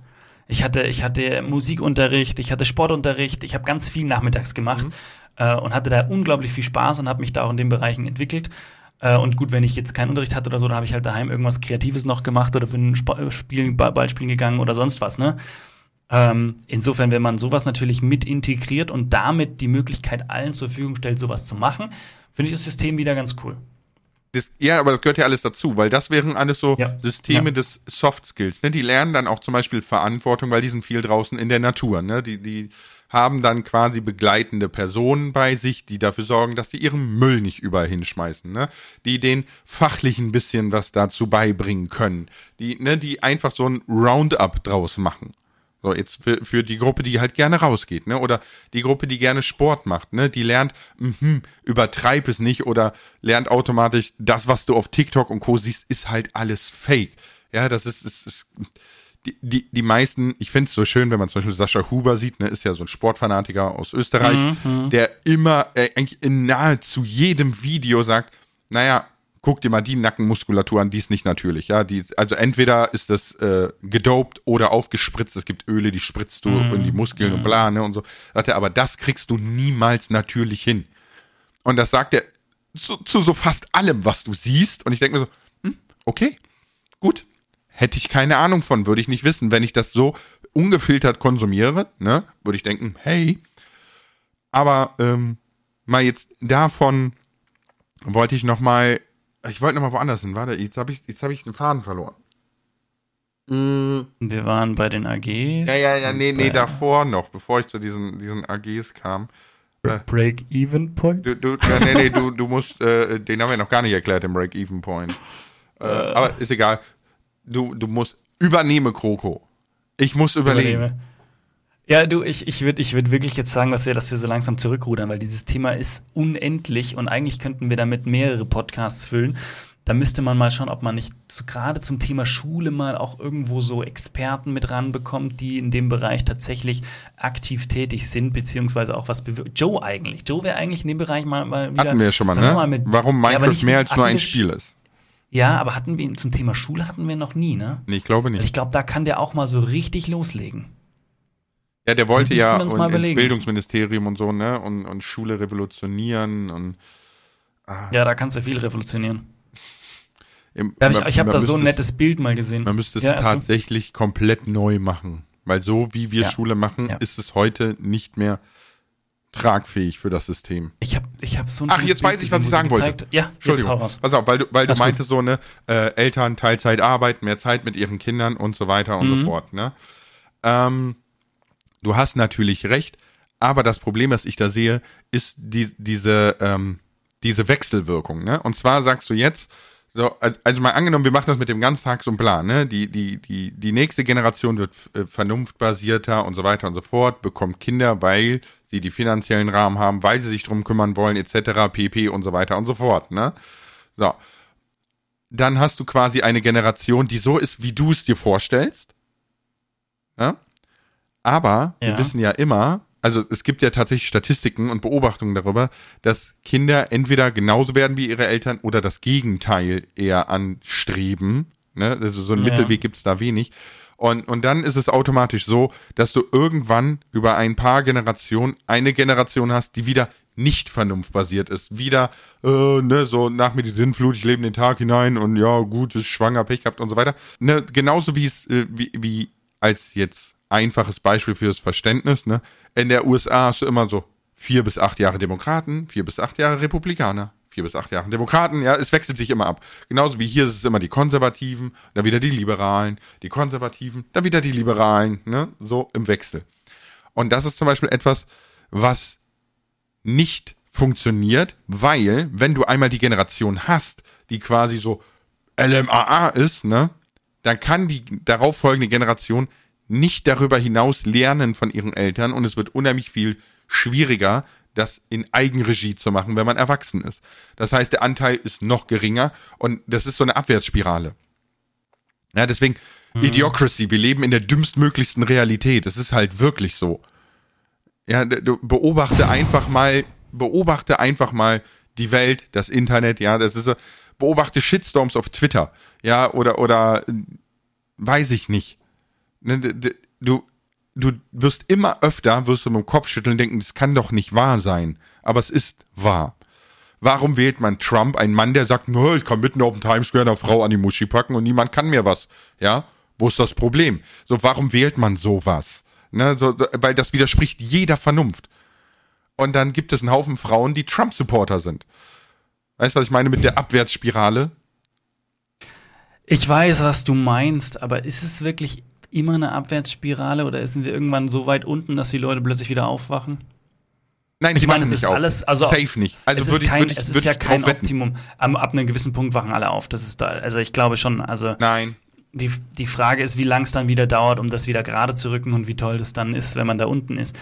Speaker 2: Ich hatte, ich hatte Musikunterricht, ich hatte Sportunterricht, ich habe ganz viel nachmittags gemacht mhm. äh, und hatte da unglaublich viel Spaß und habe mich da auch in den Bereichen entwickelt. Äh, und gut, wenn ich jetzt keinen Unterricht hatte oder so, dann habe ich halt daheim irgendwas Kreatives noch gemacht oder bin Sp äh, spielen, Ball spielen gegangen oder sonst was, ne? Ähm, insofern, wenn man sowas natürlich mit integriert und damit die Möglichkeit allen zur Verfügung stellt, sowas zu machen, finde ich das System wieder ganz cool.
Speaker 1: Das, ja, aber das gehört ja alles dazu, weil das wären alles so ja. Systeme ja. des Soft Skills. Ne? Die lernen dann auch zum Beispiel Verantwortung, weil die sind viel draußen in der Natur. Ne? Die, die haben dann quasi begleitende Personen bei sich, die dafür sorgen, dass die ihren Müll nicht überall hinschmeißen, ne? Die den fachlichen bisschen was dazu beibringen können, die, ne, die einfach so ein Roundup draus machen. So, jetzt für, für die Gruppe, die halt gerne rausgeht, ne? Oder die Gruppe, die gerne Sport macht, ne? Die lernt, mh, übertreib es nicht oder lernt automatisch, das, was du auf TikTok und Co. siehst, ist halt alles fake. Ja, das ist, ist, ist die, die, die meisten, ich finde es so schön, wenn man zum Beispiel Sascha Huber sieht, ne, ist ja so ein Sportfanatiker aus Österreich, mhm, mhm. der immer, äh, eigentlich in nahezu jedem Video sagt, naja, guck dir mal die Nackenmuskulatur an, die ist nicht natürlich, ja. Die, also entweder ist das äh, gedopt oder aufgespritzt. Es gibt Öle, die spritzt du mm, in die Muskeln mm. und bla, ne, und so. Sagt er, aber das kriegst du niemals natürlich hin. Und das sagt er zu, zu so fast allem, was du siehst. Und ich denke mir so, hm, okay, gut. Hätte ich keine Ahnung von, würde ich nicht wissen. Wenn ich das so ungefiltert konsumiere, ne, würde ich denken, hey. Aber ähm, mal jetzt davon wollte ich noch mal ich wollte nochmal woanders hin. Warte, jetzt habe ich, jetzt hab ich den Faden verloren.
Speaker 2: Mm. Wir waren bei den AGs.
Speaker 1: Ja, ja, ja, nee, nee, davor noch, bevor ich zu diesen, diesen AGs kam.
Speaker 2: Äh, Break-Even-Point?
Speaker 1: Du, du, ja, nee, nee, du, du musst, äh, den haben wir noch gar nicht erklärt, den Break-Even-Point. Äh, äh. Aber ist egal. Du, du musst, übernehme Kroko. Ich muss überlegen. Übernehme.
Speaker 2: Ja, du, ich, ich würde ich würd wirklich jetzt sagen, dass wir, dass wir so langsam zurückrudern, weil dieses Thema ist unendlich und eigentlich könnten wir damit mehrere Podcasts füllen. Da müsste man mal schauen, ob man nicht so gerade zum Thema Schule mal auch irgendwo so Experten mit ranbekommt, die in dem Bereich tatsächlich aktiv tätig sind, beziehungsweise auch was bewirken. Joe eigentlich. Joe wäre eigentlich in dem Bereich mal, mal
Speaker 1: wieder. Hatten wir ja schon mal, ne? Mal mit, Warum Minecraft ja, mehr als nur ein Spiel ist.
Speaker 2: Ja, aber hatten wir zum Thema Schule hatten wir noch nie, ne?
Speaker 1: Nee, ich glaube nicht.
Speaker 2: Ich glaube, da kann der auch mal so richtig loslegen.
Speaker 1: Ja, der wollte ja und ins Bildungsministerium und so, ne? Und, und Schule revolutionieren und.
Speaker 2: Ah. Ja, da kannst du viel revolutionieren. Im, da hab ich ich habe da so ein nettes Bild mal gesehen.
Speaker 1: Man müsste es ja, tatsächlich komplett neu machen. Weil so wie wir ja. Schule machen, ja. ist es heute nicht mehr tragfähig für das System.
Speaker 2: Ich habe ich hab so ein
Speaker 1: Ach, jetzt weiß ich, was ich sagen wollte.
Speaker 2: Ja, Entschuldigung. Jetzt hau raus.
Speaker 1: Pass auf, weil du, weil du meintest so, ne, äh, Eltern Teilzeit arbeiten, mehr Zeit mit ihren Kindern und so weiter und mhm. so fort, ne? Ähm, du hast natürlich recht, aber das Problem, was ich da sehe, ist die, diese, ähm, diese Wechselwirkung. Ne? Und zwar sagst du jetzt, so, also mal angenommen, wir machen das mit dem Ganztags- und Plan, ne? Die, die, die, die nächste Generation wird äh, vernunftbasierter und so weiter und so fort, bekommt Kinder, weil sie die finanziellen Rahmen haben, weil sie sich drum kümmern wollen, etc., pp und so weiter und so fort, ne? So. Dann hast du quasi eine Generation, die so ist, wie du es dir vorstellst. Ja? Aber ja. wir wissen ja immer, also es gibt ja tatsächlich Statistiken und Beobachtungen darüber, dass Kinder entweder genauso werden wie ihre Eltern oder das Gegenteil eher anstreben. Ne? Also so einen ja. Mittelweg gibt es da wenig. Und, und dann ist es automatisch so, dass du irgendwann über ein paar Generationen eine Generation hast, die wieder nicht vernunftbasiert ist. Wieder, äh, ne, so nach mir die Sinnflut, ich lebe in den Tag hinein und ja, gut, ist schwanger, Pech gehabt und so weiter. Ne, genauso wie es, äh, wie, wie als jetzt einfaches Beispiel fürs Verständnis, ne? In der USA hast du immer so vier bis acht Jahre Demokraten, vier bis acht Jahre Republikaner, vier bis acht Jahre Demokraten, ja, es wechselt sich immer ab. Genauso wie hier ist es immer die Konservativen, dann wieder die Liberalen, die Konservativen, dann wieder die Liberalen, ne? So im Wechsel. Und das ist zum Beispiel etwas, was nicht funktioniert, weil, wenn du einmal die Generation hast, die quasi so LMAA ist, ne, dann kann die darauf folgende Generation nicht darüber hinaus lernen von ihren Eltern und es wird unheimlich viel schwieriger, das in Eigenregie zu machen, wenn man erwachsen ist. Das heißt, der Anteil ist noch geringer und das ist so eine Abwärtsspirale. Ja, deswegen mhm. Idiocracy, wir leben in der dümmstmöglichsten Realität. Es ist halt wirklich so. Ja, du beobachte einfach mal, beobachte einfach mal die Welt, das Internet, ja, das ist so, beobachte Shitstorms auf Twitter, ja, oder, oder, weiß ich nicht. Ne, du, du wirst immer öfter, wirst du mit dem Kopf schütteln und denken, das kann doch nicht wahr sein. Aber es ist wahr. Warum wählt man Trump, einen Mann, der sagt, nö, ich kann mitten auf dem Times Square eine Frau an die Muschi packen und niemand kann mir was? Ja, wo ist das Problem? So, warum wählt man sowas? Ne, so, weil das widerspricht jeder Vernunft. Und dann gibt es einen Haufen Frauen, die Trump-Supporter sind. Weißt du, was ich meine mit der Abwärtsspirale?
Speaker 2: Ich weiß, was du meinst, aber ist es wirklich immer eine Abwärtsspirale oder sind wir irgendwann so weit unten, dass die Leute plötzlich wieder aufwachen?
Speaker 1: Nein,
Speaker 2: ich meine,
Speaker 1: es
Speaker 2: ist auf. alles, also
Speaker 1: safe nicht.
Speaker 2: Also es ist, kein, ich, es ist ja kein Optimum. Ab, ab einem gewissen Punkt wachen alle auf. Das ist da, also ich glaube schon. Also
Speaker 1: nein.
Speaker 2: Die, die Frage ist, wie lang es dann wieder dauert, um das wieder gerade zu rücken und wie toll das dann ist, wenn man da unten ist.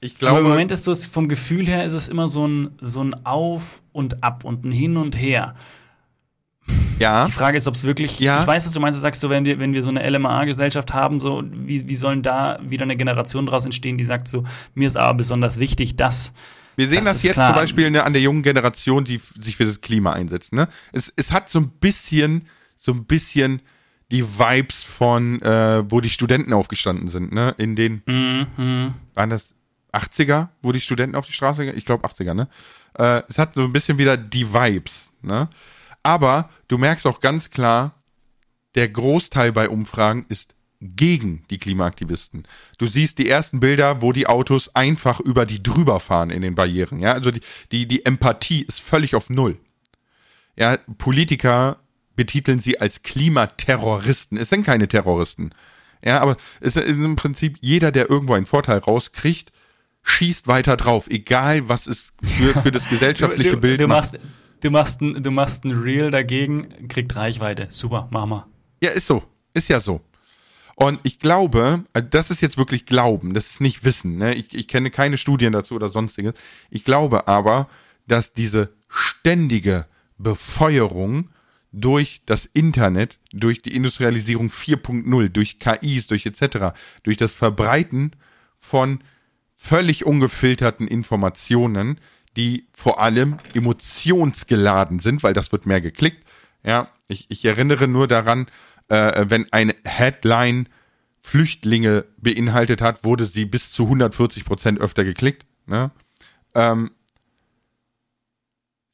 Speaker 1: Ich glaube.
Speaker 2: Aber im Moment ist so, vom Gefühl her ist es immer so ein, so ein Auf und Ab und ein Hin und Her.
Speaker 1: Ja.
Speaker 2: Die Frage ist, ob es wirklich. Ja. Ich weiß, was du meinst. Du sagst so, wenn wir, wenn wir so eine LMA-Gesellschaft haben, so, wie, wie sollen da wieder eine Generation daraus entstehen, die sagt so, mir ist aber besonders wichtig, dass.
Speaker 1: Wir sehen das, das jetzt klar. zum Beispiel ne, an der jungen Generation, die sich für das Klima einsetzt. Ne? Es, es hat so ein bisschen, so ein bisschen die Vibes von, äh, wo die Studenten aufgestanden sind, ne? In den, mhm. waren das 80er, wo die Studenten auf die Straße gingen? Ich glaube 80er, ne? Äh, es hat so ein bisschen wieder die Vibes, ne? Aber du merkst auch ganz klar, der Großteil bei Umfragen ist gegen die Klimaaktivisten. Du siehst die ersten Bilder, wo die Autos einfach über die drüber fahren in den Barrieren. Ja, also die, die, die Empathie ist völlig auf Null. Ja, Politiker betiteln sie als Klimaterroristen. Es sind keine Terroristen. Ja, aber es ist im Prinzip jeder, der irgendwo einen Vorteil rauskriegt, schießt weiter drauf, egal was es für, für das gesellschaftliche
Speaker 2: du, du,
Speaker 1: Bild
Speaker 2: du macht. Du machst ein, du machst ein Reel dagegen, kriegt Reichweite. Super, mach mal.
Speaker 1: Ja, ist so. Ist ja so. Und ich glaube, äh, das ist jetzt wirklich Glauben, das ist nicht Wissen. Ne? Ich, ich kenne keine Studien dazu oder sonstiges. Ich glaube aber, dass diese ständige Befeuerung durch das Internet, durch die Industrialisierung 4.0, durch KIs, durch etc., durch das Verbreiten von völlig ungefilterten Informationen, die vor allem emotionsgeladen sind, weil das wird mehr geklickt. Ja, ich, ich erinnere nur daran, äh, wenn eine Headline Flüchtlinge beinhaltet hat, wurde sie bis zu 140 Prozent öfter geklickt. Ne? Ähm,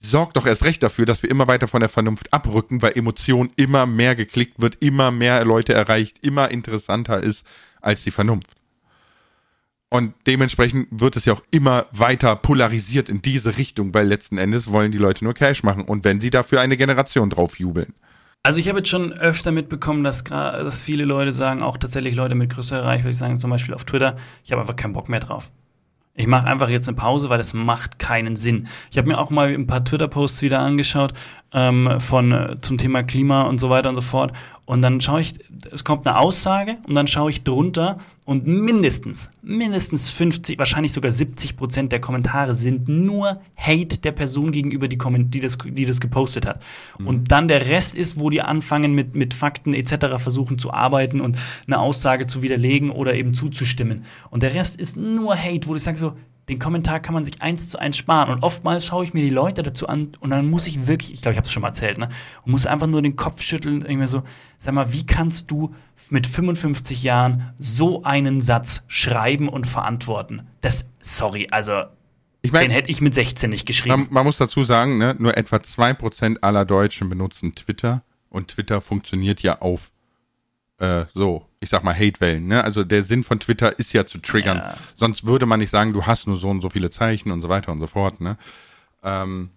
Speaker 1: sorgt doch erst recht dafür, dass wir immer weiter von der Vernunft abrücken, weil Emotion immer mehr geklickt wird, immer mehr Leute erreicht, immer interessanter ist als die Vernunft. Und dementsprechend wird es ja auch immer weiter polarisiert in diese Richtung, weil letzten Endes wollen die Leute nur Cash machen und wenn sie dafür eine Generation drauf jubeln.
Speaker 2: Also ich habe jetzt schon öfter mitbekommen, dass, dass viele Leute sagen, auch tatsächlich Leute mit größerer Reichweite sagen zum Beispiel auf Twitter, ich habe einfach keinen Bock mehr drauf. Ich mache einfach jetzt eine Pause, weil es macht keinen Sinn. Ich habe mir auch mal ein paar Twitter-Posts wieder angeschaut ähm, von äh, zum Thema Klima und so weiter und so fort. Und dann schaue ich, es kommt eine Aussage und dann schaue ich drunter und mindestens, mindestens 50, wahrscheinlich sogar 70 Prozent der Kommentare sind nur Hate der Person gegenüber, die, die, das, die das gepostet hat. Mhm. Und dann der Rest ist, wo die anfangen mit, mit Fakten etc. versuchen zu arbeiten und eine Aussage zu widerlegen oder eben zuzustimmen. Und der Rest ist nur Hate, wo ich sage so, den Kommentar kann man sich eins zu eins sparen. Und oftmals schaue ich mir die Leute dazu an und dann muss ich wirklich, ich glaube, ich habe es schon mal erzählt, ne? Und muss einfach nur den Kopf schütteln, irgendwie so, sag mal, wie kannst du mit 55 Jahren so einen Satz schreiben und verantworten? Das, sorry, also ich mein, den hätte ich mit 16 nicht geschrieben.
Speaker 1: Man, man muss dazu sagen, ne, nur etwa 2% aller Deutschen benutzen Twitter und Twitter funktioniert ja auf äh, so, ich sag mal, Hatewellen. Ne? Also der Sinn von Twitter ist ja zu triggern. Ja. Sonst würde man nicht sagen, du hast nur so und so viele Zeichen und so weiter und so fort. Ne? Ähm,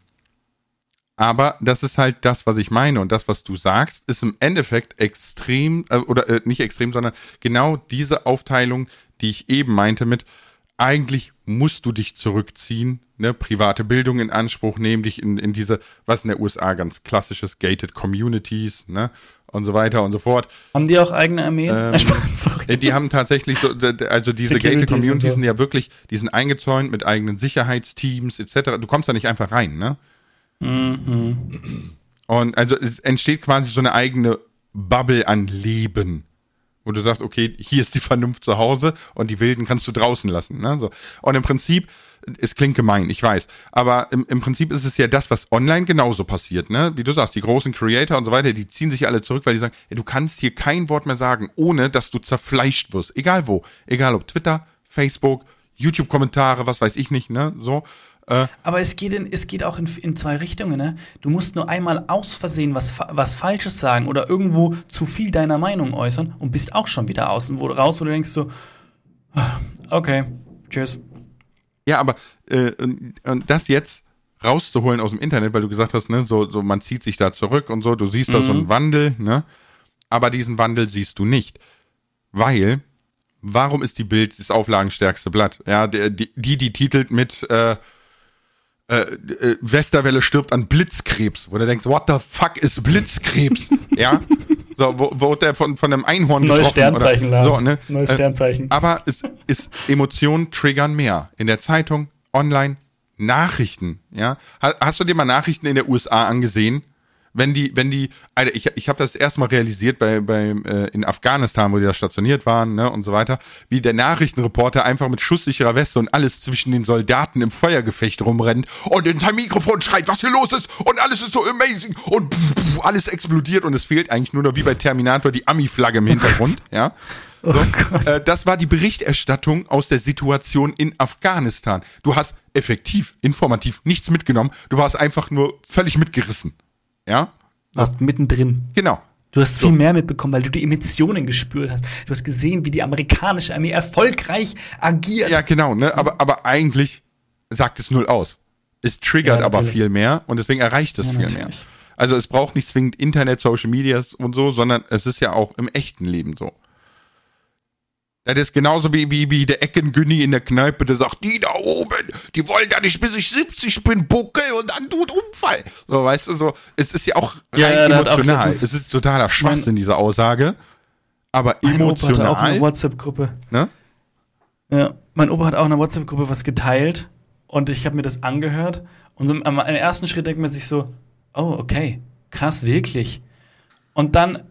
Speaker 1: aber das ist halt das, was ich meine und das, was du sagst, ist im Endeffekt extrem äh, oder äh, nicht extrem, sondern genau diese Aufteilung, die ich eben meinte mit eigentlich musst du dich zurückziehen, ne, private Bildung in Anspruch nehmen, dich in, in diese, was in der USA ganz klassisches gated Communities, ne, und so weiter und so fort.
Speaker 2: Haben die auch eigene Armee? Ähm,
Speaker 1: äh, die haben tatsächlich so, also diese Security gated Communities so. sind ja wirklich, die sind eingezäunt mit eigenen Sicherheitsteams etc. Du kommst da nicht einfach rein, ne? Mhm. Und also es entsteht quasi so eine eigene Bubble an Leben, Und du sagst, okay, hier ist die Vernunft zu Hause und die Wilden kannst du draußen lassen. Ne? So. Und im Prinzip, es klingt gemein, ich weiß, aber im, im Prinzip ist es ja das, was online genauso passiert. Ne? Wie du sagst, die großen Creator und so weiter, die ziehen sich alle zurück, weil die sagen, ey, du kannst hier kein Wort mehr sagen, ohne dass du zerfleischt wirst. Egal wo. Egal ob Twitter, Facebook, YouTube-Kommentare, was weiß ich nicht, ne? So. Äh,
Speaker 2: Aber es geht, in, es geht auch in, in zwei Richtungen. Ne? Du musst nur einmal aus Versehen was, was Falsches sagen oder irgendwo zu viel deiner Meinung äußern und bist auch schon wieder außen wo, raus, wo du denkst so, ah, okay, tschüss.
Speaker 1: Ja, aber äh, das jetzt rauszuholen aus dem Internet, weil du gesagt hast, ne, so, so man zieht sich da zurück und so, du siehst da so einen Wandel, ne? Aber diesen Wandel siehst du nicht. Weil, warum ist die Bild das auflagenstärkste Blatt? Ja, die, die, die titelt mit äh, äh, äh, Westerwelle stirbt an Blitzkrebs, wo du denkst, what the fuck ist Blitzkrebs? ja, so, wo, wo der von, von einem Einhorn
Speaker 2: das neue Sternzeichen,
Speaker 1: oder,
Speaker 2: Lars.
Speaker 1: so, ne?
Speaker 2: Das neue Sternzeichen.
Speaker 1: Äh, aber es ist Emotionen triggern mehr. In der Zeitung, online, Nachrichten, ja. Hast du dir mal Nachrichten in der USA angesehen? Wenn die, wenn die, Alter, ich, ich habe das erstmal realisiert bei, bei äh, in Afghanistan, wo die da stationiert waren, ne, und so weiter, wie der Nachrichtenreporter einfach mit schusssicherer Weste und alles zwischen den Soldaten im Feuergefecht rumrennt und in sein Mikrofon schreit, was hier los ist und alles ist so amazing und pff, pff, alles explodiert und es fehlt eigentlich nur noch wie bei Terminator die Ami-Flagge im Hintergrund, ja. So, oh äh, das war die Berichterstattung aus der Situation in Afghanistan. Du hast effektiv, informativ nichts mitgenommen. Du warst einfach nur völlig mitgerissen. Ja?
Speaker 2: Warst mittendrin.
Speaker 1: Genau.
Speaker 2: Du hast viel mehr mitbekommen, weil du die Emotionen gespürt hast. Du hast gesehen, wie die amerikanische Armee erfolgreich agiert.
Speaker 1: Ja, genau, ne? Aber, aber eigentlich sagt es null aus. Es triggert ja, aber viel mehr und deswegen erreicht es ja, viel natürlich. mehr. Also es braucht nicht zwingend Internet, Social Medias und so, sondern es ist ja auch im echten Leben so. Das ist genauso wie, wie, wie der Eckengünni in der Kneipe, der sagt, die da oben, die wollen da nicht, bis ich 70 bin, bucke und dann tut Unfall. So, weißt du, so, es ist ja auch rein ja, emotional. Auch es ist totaler Schwachsinn, diese Aussage. Aber mein emotional. Opa
Speaker 2: hatte auch eine WhatsApp-Gruppe. Ne? Ja, mein Opa hat auch eine WhatsApp-Gruppe was geteilt und ich habe mir das angehört und so, am ersten Schritt denkt man sich so, oh, okay, krass, wirklich. Und dann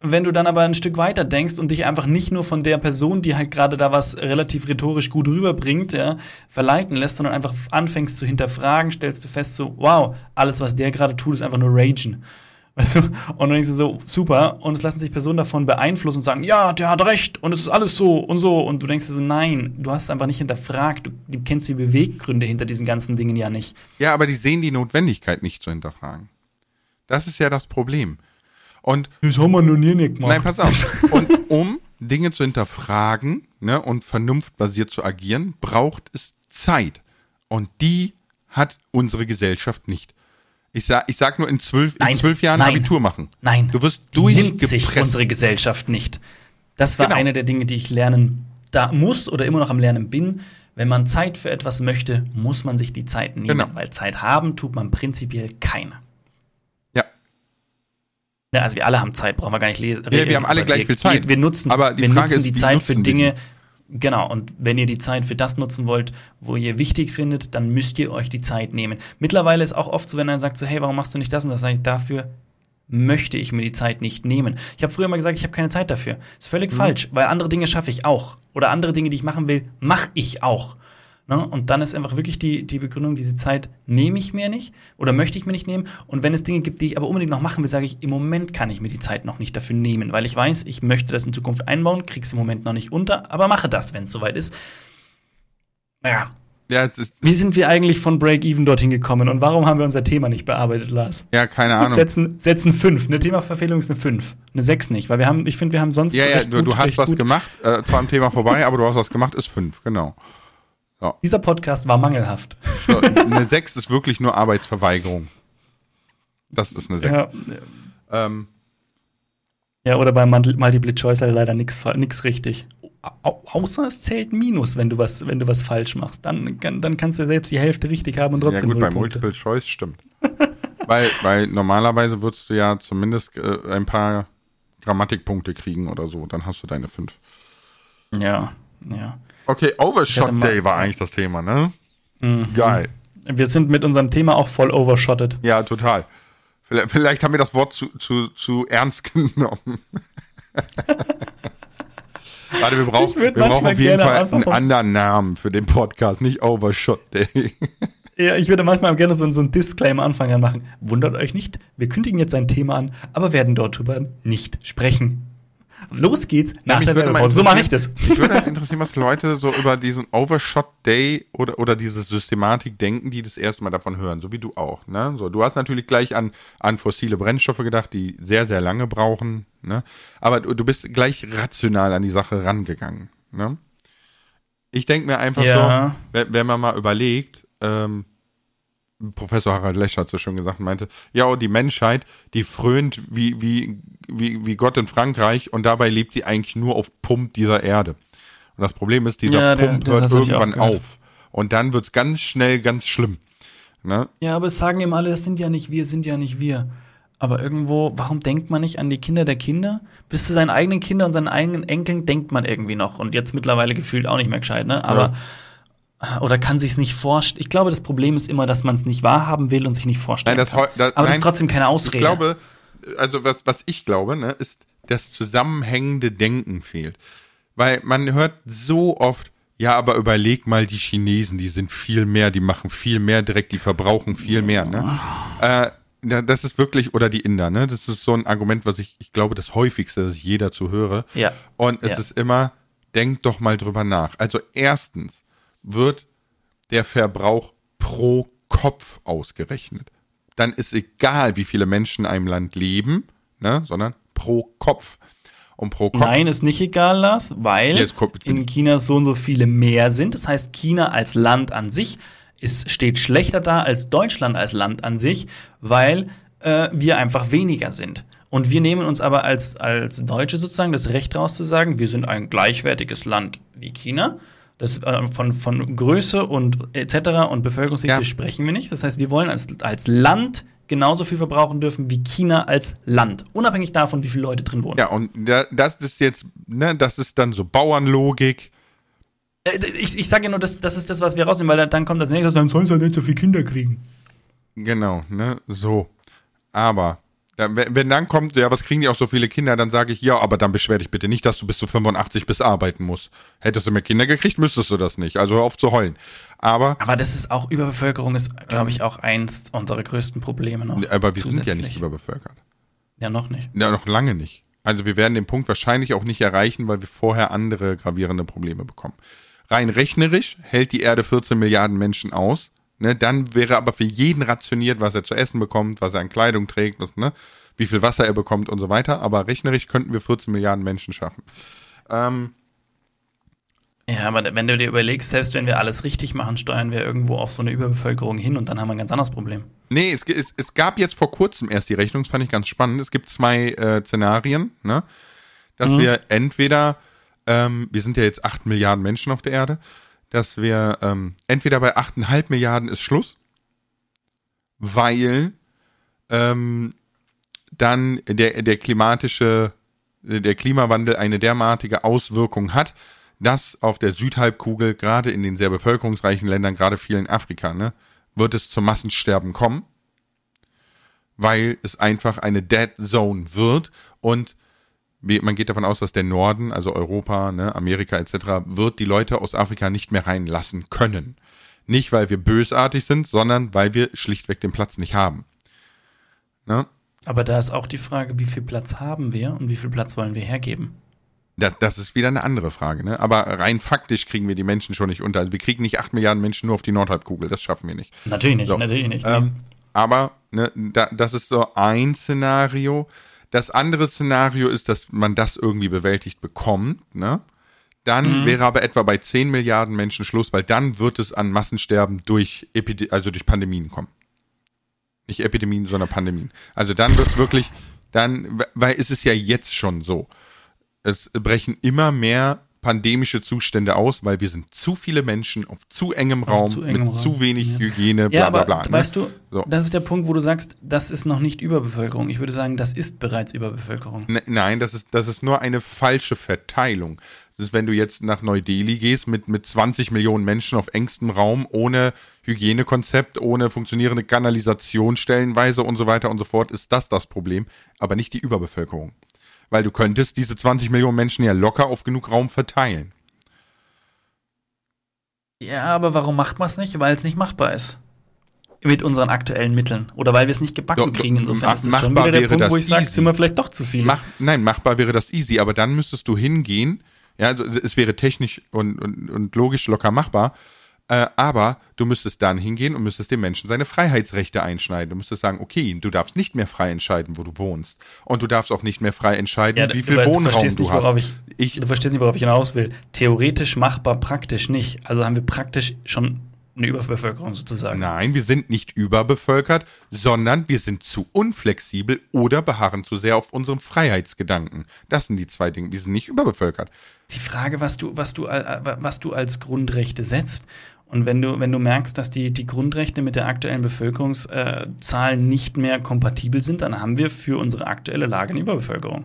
Speaker 2: wenn du dann aber ein Stück weiter denkst und dich einfach nicht nur von der Person, die halt gerade da was relativ rhetorisch gut rüberbringt, ja, verleiten lässt, sondern einfach anfängst zu hinterfragen, stellst du fest, so, wow, alles, was der gerade tut, ist einfach nur Ragen. Weißt du? Und dann denkst du so, super. Und es lassen sich Personen davon beeinflussen und sagen, ja, der hat recht und es ist alles so und so. Und du denkst so, nein, du hast es einfach nicht hinterfragt. Du kennst die Beweggründe hinter diesen ganzen Dingen ja nicht.
Speaker 1: Ja, aber die sehen die Notwendigkeit nicht zu hinterfragen. Das ist ja das Problem. Und
Speaker 2: das haben wir noch nie nicht
Speaker 1: gemacht. Nein, pass auf. Und um Dinge zu hinterfragen ne, und vernunftbasiert zu agieren, braucht es Zeit. Und die hat unsere Gesellschaft nicht. Ich sag, ich sag nur in zwölf, nein, in zwölf Jahren nein, Abitur machen.
Speaker 2: Nein.
Speaker 1: Du wirst
Speaker 2: durchgepresst. Nimmt sich unsere Gesellschaft nicht. Das war genau. eine der Dinge, die ich lernen da muss oder immer noch am Lernen bin. Wenn man Zeit für etwas möchte, muss man sich die Zeit nehmen, genau. weil Zeit haben tut man prinzipiell keiner. Ja, also wir alle haben Zeit, brauchen wir gar nicht lesen.
Speaker 1: Ja, wir haben alle gleich viel Zeit.
Speaker 2: Wir, wir nutzen, aber die, wir Frage nutzen ist, die Zeit für Dinge. Genau, und wenn ihr die Zeit für das nutzen wollt, wo ihr wichtig findet, dann müsst ihr euch die Zeit nehmen. Mittlerweile ist auch oft so, wenn einer sagt so, hey, warum machst du nicht das und das, sage ich, dafür möchte ich mir die Zeit nicht nehmen. Ich habe früher mal gesagt, ich habe keine Zeit dafür. Ist völlig mhm. falsch, weil andere Dinge schaffe ich auch. Oder andere Dinge, die ich machen will, mache ich auch. Ne? Und dann ist einfach wirklich die, die Begründung, diese Zeit nehme ich mir nicht oder möchte ich mir nicht nehmen. Und wenn es Dinge gibt, die ich aber unbedingt noch machen will, sage ich, im Moment kann ich mir die Zeit noch nicht dafür nehmen, weil ich weiß, ich möchte das in Zukunft einbauen, krieg's im Moment noch nicht unter, aber mache das, wenn es soweit ist. Naja. Ja, Wie sind wir eigentlich von Break-Even dorthin gekommen und warum haben wir unser Thema nicht bearbeitet, Lars?
Speaker 1: Ja, keine Ahnung.
Speaker 2: Setzen, setzen fünf. Eine Themaverfehlung ist eine fünf. Eine sechs nicht, weil wir haben, ich finde, wir haben sonst.
Speaker 1: Ja, ja, du, gut, du hast was gut. gemacht, äh, zwar am Thema vorbei, aber du hast was gemacht, ist fünf, genau.
Speaker 2: Ja. Dieser Podcast war mangelhaft.
Speaker 1: So, eine 6 ist wirklich nur Arbeitsverweigerung. Das ist eine 6. Ja, ähm.
Speaker 2: ja oder bei Multiple Choice leider nichts richtig. Au außer es zählt Minus, wenn du was, wenn du was falsch machst. Dann, dann kannst du selbst die Hälfte richtig haben und trotzdem.
Speaker 1: Ja, gut, bei Punkte. Multiple Choice stimmt. weil, weil normalerweise würdest du ja zumindest äh, ein paar Grammatikpunkte kriegen oder so. Dann hast du deine 5.
Speaker 2: Ja, ja.
Speaker 1: Okay, Overshot Day war eigentlich das Thema, ne?
Speaker 2: Mhm. Geil. Wir sind mit unserem Thema auch voll overshottet.
Speaker 1: Ja, total. Vielleicht, vielleicht haben wir das Wort zu, zu, zu ernst genommen. Warte, wir brauchen, wir brauchen auf jeden Fall einen anderen Namen für den Podcast, nicht Overshot Day.
Speaker 2: Ja, ich würde manchmal gerne so, so einen Disclaimer anfangen machen. Wundert euch nicht, wir kündigen jetzt ein Thema an, aber werden dort drüber nicht sprechen. Los geht's
Speaker 1: nach ja, der Werbepause. So mache ich das. Mich würde halt interessieren, was Leute so über diesen Overshot Day oder, oder diese Systematik denken, die das erste Mal davon hören, so wie du auch. Ne? So, du hast natürlich gleich an, an fossile Brennstoffe gedacht, die sehr, sehr lange brauchen. Ne? Aber du, du bist gleich rational an die Sache rangegangen. Ne? Ich denke mir einfach ja. so, wenn, wenn man mal überlegt, ähm, Professor Harald Lesch hat so schon gesagt, meinte, ja, oh, die Menschheit, die frönt wie, wie, wie, wie Gott in Frankreich und dabei lebt die eigentlich nur auf Pump dieser Erde. Und das Problem ist, dieser ja, Pump hört irgendwann auf. Und dann wird's ganz schnell ganz schlimm. Ne?
Speaker 2: Ja, aber es sagen eben alle, das sind ja nicht wir, sind ja nicht wir. Aber irgendwo, warum denkt man nicht an die Kinder der Kinder? Bis zu seinen eigenen Kindern und seinen eigenen Enkeln denkt man irgendwie noch. Und jetzt mittlerweile gefühlt auch nicht mehr gescheit, ne? Aber ja oder kann sich es nicht vorstellen. Ich glaube, das Problem ist immer, dass man es nicht wahrhaben will und sich nicht vorstellen
Speaker 1: nein, das, kann.
Speaker 2: Das, Aber nein, das ist trotzdem keine Ausrede.
Speaker 1: Ich glaube, also was, was ich glaube, ne, ist, das zusammenhängende Denken fehlt. Weil man hört so oft, ja, aber überleg mal die Chinesen, die sind viel mehr, die machen viel mehr direkt, die verbrauchen viel mehr, ne? Äh, das ist wirklich, oder die Inder, ne? Das ist so ein Argument, was ich, ich glaube, das häufigste, das ich jeder zu höre.
Speaker 2: Ja.
Speaker 1: Und es
Speaker 2: ja.
Speaker 1: ist immer, denkt doch mal drüber nach. Also erstens, wird der Verbrauch pro Kopf ausgerechnet. Dann ist egal, wie viele Menschen in einem Land leben, ne, sondern pro Kopf. Und pro Kopf.
Speaker 2: Nein, ist nicht egal, Lars, weil ja, in China so und so viele mehr sind. Das heißt, China als Land an sich ist, steht schlechter da als Deutschland als Land an sich, weil äh, wir einfach weniger sind. Und wir nehmen uns aber als, als Deutsche sozusagen das Recht raus zu sagen, wir sind ein gleichwertiges Land wie China. Das, äh, von, von Größe und etc. und Bevölkerungsdichte ja. sprechen wir nicht. Das heißt, wir wollen als, als Land genauso viel verbrauchen dürfen wie China als Land, unabhängig davon, wie viele Leute drin wohnen.
Speaker 1: Ja, und das ist jetzt, ne, das ist dann so Bauernlogik.
Speaker 2: Äh, ich, ich sage ja nur, das, das ist das, was wir rausnehmen, weil dann kommt das nächste, dann sollen sie ja nicht so viele Kinder kriegen.
Speaker 1: Genau, ne, so. Aber ja, wenn, wenn dann kommt, ja, was kriegen die auch so viele Kinder, dann sage ich, ja, aber dann beschwer dich bitte nicht, dass du bis zu 85 bis arbeiten musst. Hättest du mehr Kinder gekriegt, müsstest du das nicht. Also hör auf zu heulen. Aber.
Speaker 2: Aber das ist auch, Überbevölkerung ist, glaube ich, auch eins unserer größten Probleme noch.
Speaker 1: Aber wir sind ja nicht überbevölkert.
Speaker 2: Ja, noch nicht.
Speaker 1: Ja, noch lange nicht. Also wir werden den Punkt wahrscheinlich auch nicht erreichen, weil wir vorher andere gravierende Probleme bekommen. Rein rechnerisch hält die Erde 14 Milliarden Menschen aus. Ne, dann wäre aber für jeden rationiert, was er zu essen bekommt, was er an Kleidung trägt, was, ne, wie viel Wasser er bekommt und so weiter. Aber rechnerisch könnten wir 14 Milliarden Menschen schaffen. Ähm,
Speaker 2: ja, aber wenn du dir überlegst, selbst wenn wir alles richtig machen, steuern wir irgendwo auf so eine Überbevölkerung hin und dann haben wir ein ganz anderes Problem.
Speaker 1: Nee, es, es, es gab jetzt vor kurzem erst die Rechnung, das fand ich ganz spannend. Es gibt zwei äh, Szenarien, ne? Dass mhm. wir entweder, ähm, wir sind ja jetzt 8 Milliarden Menschen auf der Erde, dass wir ähm, entweder bei 8,5 Milliarden ist Schluss, weil ähm, dann der, der klimatische, der Klimawandel eine derartige Auswirkung hat, dass auf der Südhalbkugel, gerade in den sehr bevölkerungsreichen Ländern, gerade viel in Afrika, ne, wird es zum Massensterben kommen, weil es einfach eine Dead Zone wird und man geht davon aus, dass der Norden, also Europa, ne, Amerika etc., wird die Leute aus Afrika nicht mehr reinlassen können. Nicht, weil wir bösartig sind, sondern weil wir schlichtweg den Platz nicht haben.
Speaker 2: Ne? Aber da ist auch die Frage, wie viel Platz haben wir und wie viel Platz wollen wir hergeben?
Speaker 1: Das, das ist wieder eine andere Frage, ne? Aber rein faktisch kriegen wir die Menschen schon nicht unter. Also wir kriegen nicht acht Milliarden Menschen nur auf die Nordhalbkugel, das schaffen wir nicht.
Speaker 2: Natürlich nicht, so. natürlich nicht. Ähm,
Speaker 1: aber ne, da, das ist so ein Szenario. Das andere Szenario ist, dass man das irgendwie bewältigt bekommt, ne? Dann mhm. wäre aber etwa bei 10 Milliarden Menschen Schluss, weil dann wird es an Massensterben durch Epide also durch Pandemien kommen. Nicht Epidemien, sondern Pandemien. Also dann wird es wirklich, dann, weil es ist ja jetzt schon so. Es brechen immer mehr pandemische Zustände aus, weil wir sind zu viele Menschen auf zu engem auf Raum, zu engem mit Raum. zu wenig ja. Hygiene,
Speaker 2: bla bla bla. Ja, aber, ne? Weißt du, so. das ist der Punkt, wo du sagst, das ist noch nicht Überbevölkerung. Ich würde sagen, das ist bereits Überbevölkerung.
Speaker 1: Ne, nein, das ist, das ist nur eine falsche Verteilung. Das ist, wenn du jetzt nach Neu-Delhi gehst mit, mit 20 Millionen Menschen auf engstem Raum, ohne Hygienekonzept, ohne funktionierende Kanalisation stellenweise und so weiter und so fort, ist das das Problem, aber nicht die Überbevölkerung. Weil du könntest diese 20 Millionen Menschen ja locker auf genug Raum verteilen.
Speaker 2: Ja, aber warum macht man es nicht? Weil es nicht machbar ist. Mit unseren aktuellen Mitteln. Oder weil wir es nicht gebacken
Speaker 1: Doch,
Speaker 2: kriegen. Insofern ist das schon
Speaker 1: machbar
Speaker 2: wieder der
Speaker 1: wäre
Speaker 2: Punkt,
Speaker 1: das
Speaker 2: wo ich sage, sind wir vielleicht doch zu viel.
Speaker 1: Mach, nein, machbar wäre das easy, aber dann müsstest du hingehen. Ja, es wäre technisch und, und, und logisch locker machbar. Äh, aber du müsstest dann hingehen und müsstest dem Menschen seine Freiheitsrechte einschneiden. Du müsstest sagen, okay, du darfst nicht mehr frei entscheiden, wo du wohnst. Und du darfst auch nicht mehr frei entscheiden,
Speaker 2: Ja,
Speaker 1: wie viel
Speaker 2: weil du
Speaker 1: Wohnraum
Speaker 2: verstehst
Speaker 1: du
Speaker 2: nicht,
Speaker 1: hast.
Speaker 2: ich,
Speaker 1: Ich-
Speaker 2: du verstehst nicht, worauf ich hinaus will. Theoretisch machbar, praktisch nicht. Also haben wir praktisch schon eine Überbevölkerung sozusagen.
Speaker 1: Nein, wir sind nicht überbevölkert, sondern wir sind zu unflexibel oder beharren zu sehr auf unserem Freiheitsgedanken. Das sind die zwei Dinge. Wir sind nicht überbevölkert.
Speaker 2: Die Frage, was du, was du, äh, was du als Grundrechte setzt. Und wenn du, wenn du merkst, dass die, die Grundrechte mit der aktuellen Bevölkerungszahl nicht mehr kompatibel sind, dann haben wir für unsere aktuelle Lage eine Überbevölkerung.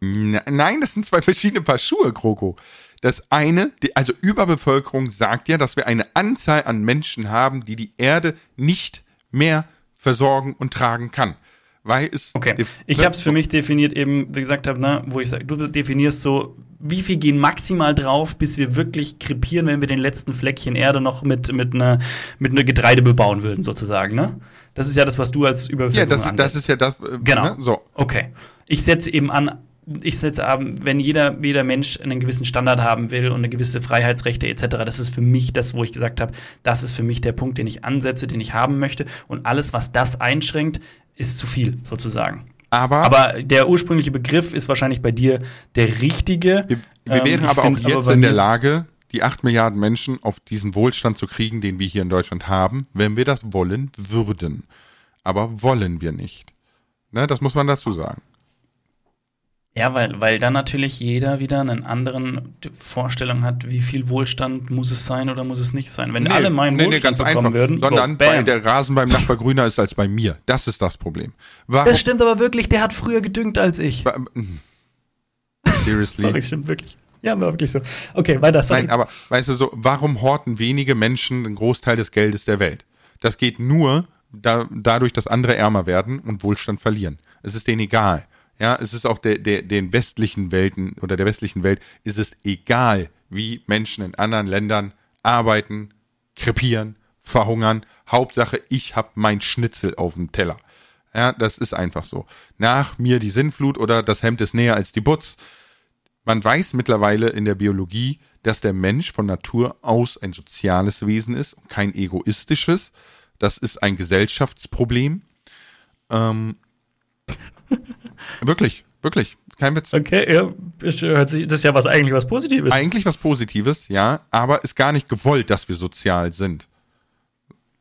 Speaker 1: Ne- Nein, das sind zwei verschiedene Paar Schuhe, Kroko. Das eine, die, also Überbevölkerung sagt ja, dass wir eine Anzahl an Menschen haben, die die Erde nicht mehr versorgen und tragen kann. Weil es.
Speaker 2: Okay, ich habe es für mich definiert eben, wie gesagt habe, ne, wo ich sage, du definierst so, wie viel gehen maximal drauf, bis wir wirklich krepieren, wenn wir den letzten Fleckchen Erde noch mit mit einer mit einer Getreide bebauen würden sozusagen, ne? Das ist ja das, was du als
Speaker 1: Ja,
Speaker 2: Überbevölkerung
Speaker 1: das, das ist ja das. äh,
Speaker 2: Genau.
Speaker 1: Ne? So.
Speaker 2: Okay. Ich setze eben an, ich setze ab, wenn jeder, jeder Mensch einen gewissen Standard haben will und eine gewisse Freiheitsrechte etc., das ist für mich das, wo ich gesagt habe, das ist für mich der Punkt, den ich ansetze, den ich haben möchte. Und alles, was das einschränkt, ist zu viel, sozusagen.
Speaker 1: Aber,
Speaker 2: Aber der ursprüngliche Begriff ist wahrscheinlich bei dir der richtige.
Speaker 1: wir, wir
Speaker 2: Ähm,
Speaker 1: wären
Speaker 2: ich
Speaker 1: aber auch
Speaker 2: aber
Speaker 1: jetzt
Speaker 2: bei
Speaker 1: in der Lage, die 8 Milliarden Menschen auf diesen Wohlstand zu kriegen, den wir hier in Deutschland haben, wenn wir das wollen würden. Aber wollen wir nicht. Ne, das muss man dazu sagen.
Speaker 2: Ja, weil, weil dann natürlich jeder wieder einen anderen Vorstellung hat, wie viel Wohlstand muss es sein oder muss es nicht sein. Wenn alle meinen Wohlstand bekommen würden,
Speaker 1: sondern
Speaker 2: so, bam.
Speaker 1: weil der Rasen beim Nachbar grüner ist als bei mir. Das ist das Problem. Warum?
Speaker 2: Das stimmt aber wirklich, der hat früher gedüngt als ich.
Speaker 1: Wa- Seriously?
Speaker 2: Sorry, das stimmt wirklich. Ja, war wirklich so. Okay, weiter, sorry.
Speaker 1: Nein, aber weißt du so, warum horten wenige Menschen den Großteil des Geldes der Welt? Das geht nur da, dadurch, dass andere ärmer werden und Wohlstand verlieren. Es ist denen egal. Ja, es ist auch der, der, den westlichen Welten oder der westlichen Welt ist es egal, wie Menschen in anderen Ländern arbeiten, krepieren, verhungern. Hauptsache, ich hab mein Schnitzel auf dem Teller. Ja, das ist einfach so. Nach mir die Sinnflut oder das Hemd ist näher als die Butz. Man weiß mittlerweile in der Biologie, dass der Mensch von Natur aus ein soziales Wesen ist und kein egoistisches. Das ist ein Gesellschaftsproblem. Ähm, wirklich, wirklich, kein Witz.
Speaker 2: okay, ja, sich, das ist ja was eigentlich was Positives.
Speaker 1: Eigentlich was Positives, ja, aber ist gar nicht gewollt, dass wir sozial sind.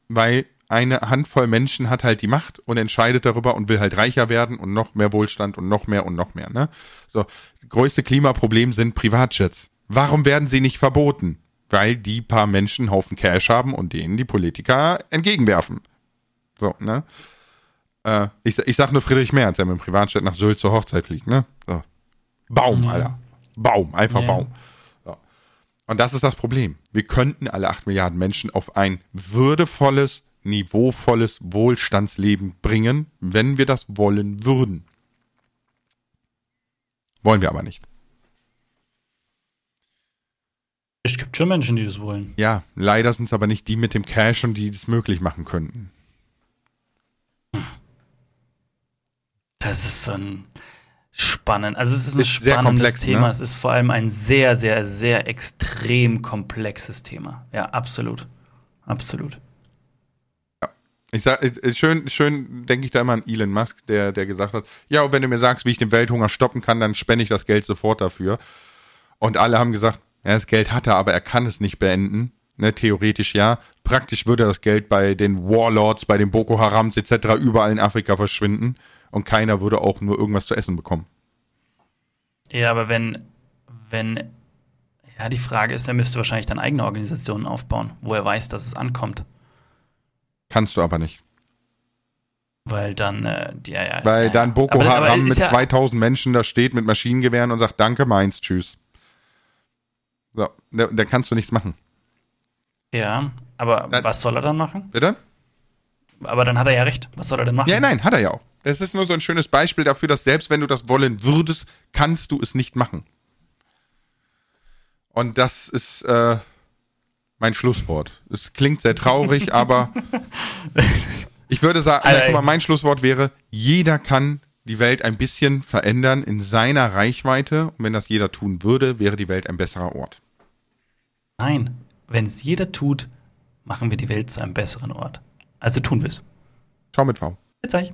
Speaker 1: Weil eine Handvoll Menschen hat halt die Macht und entscheidet darüber und will halt reicher werden und noch mehr Wohlstand und noch mehr und noch mehr, ne? So, größte Klimaproblem sind Privatjets. Warum werden sie nicht verboten? Weil die paar Menschen einen Haufen Cash haben und denen die Politiker entgegenwerfen. So, ne? Äh, ich, ich sag nur Friedrich Merz, der mit dem Privatjet nach Sylt zur Hochzeit fliegt, ne? So. Baum,
Speaker 2: Ja.
Speaker 1: Alter. Baum, einfach
Speaker 2: Ja.
Speaker 1: Baum. So. Und das ist das Problem. Wir könnten alle acht Milliarden Menschen auf ein würdevolles, niveauvolles Wohlstandsleben bringen, wenn wir das wollen würden. Wollen wir aber nicht.
Speaker 2: Es gibt schon Menschen, die das wollen.
Speaker 1: Ja, leider sind es aber nicht die mit dem Cash und die das möglich machen könnten.
Speaker 2: Das ist so ein spannend. Also es ist ein
Speaker 1: Ist
Speaker 2: spannendes
Speaker 1: komplex,
Speaker 2: Thema.
Speaker 1: ne?
Speaker 2: Es ist vor allem ein sehr, sehr, sehr extrem komplexes Thema. Ja, absolut. Absolut.
Speaker 1: Ich sag, schön, schön denke ich da immer an Elon Musk, der, der gesagt hat, ja, und wenn du mir sagst, wie ich den Welthunger stoppen kann, dann spende ich das Geld sofort dafür. Und alle haben gesagt, ja, das Geld hat er, aber er kann es nicht beenden. Ne, theoretisch ja. Praktisch würde das Geld bei den Warlords, bei den Boko Harams etc. überall in Afrika verschwinden und keiner würde auch nur irgendwas zu essen bekommen.
Speaker 2: Ja, aber wenn, wenn, ja, die Frage ist, er müsste wahrscheinlich dann eigene Organisationen aufbauen, wo er weiß, dass es ankommt.
Speaker 1: Kannst du aber nicht.
Speaker 2: Weil dann, äh, die, ja, ja,
Speaker 1: Weil
Speaker 2: ja,
Speaker 1: dann. Boko
Speaker 2: Aber- aber
Speaker 1: Haram
Speaker 2: ist
Speaker 1: mit
Speaker 2: ja,
Speaker 1: 2000 Menschen da steht mit Maschinengewehren und sagt, danke, meins, tschüss. So, da, da kannst du nichts machen.
Speaker 2: Ja, aber
Speaker 1: Nein.
Speaker 2: was soll er dann machen?
Speaker 1: Bitte?
Speaker 2: Aber dann hat er ja recht. Was soll er denn machen?
Speaker 1: Ja, nein, hat er ja auch. Das ist nur so ein schönes Beispiel dafür, dass selbst wenn du das wollen würdest, kannst du es nicht machen. Und das ist äh, mein Schlusswort. Es klingt sehr traurig, aber ich würde sagen,
Speaker 2: Also,
Speaker 1: mal, mein Schlusswort wäre, jeder kann die Welt ein bisschen verändern in seiner Reichweite. Und wenn das jeder tun würde, wäre die Welt ein besserer Ort.
Speaker 2: Nein, wenn es jeder tut, machen wir die Welt zu einem besseren Ort. Also tun wir es.
Speaker 1: Ciao mit V.
Speaker 2: Jetzt sag ich.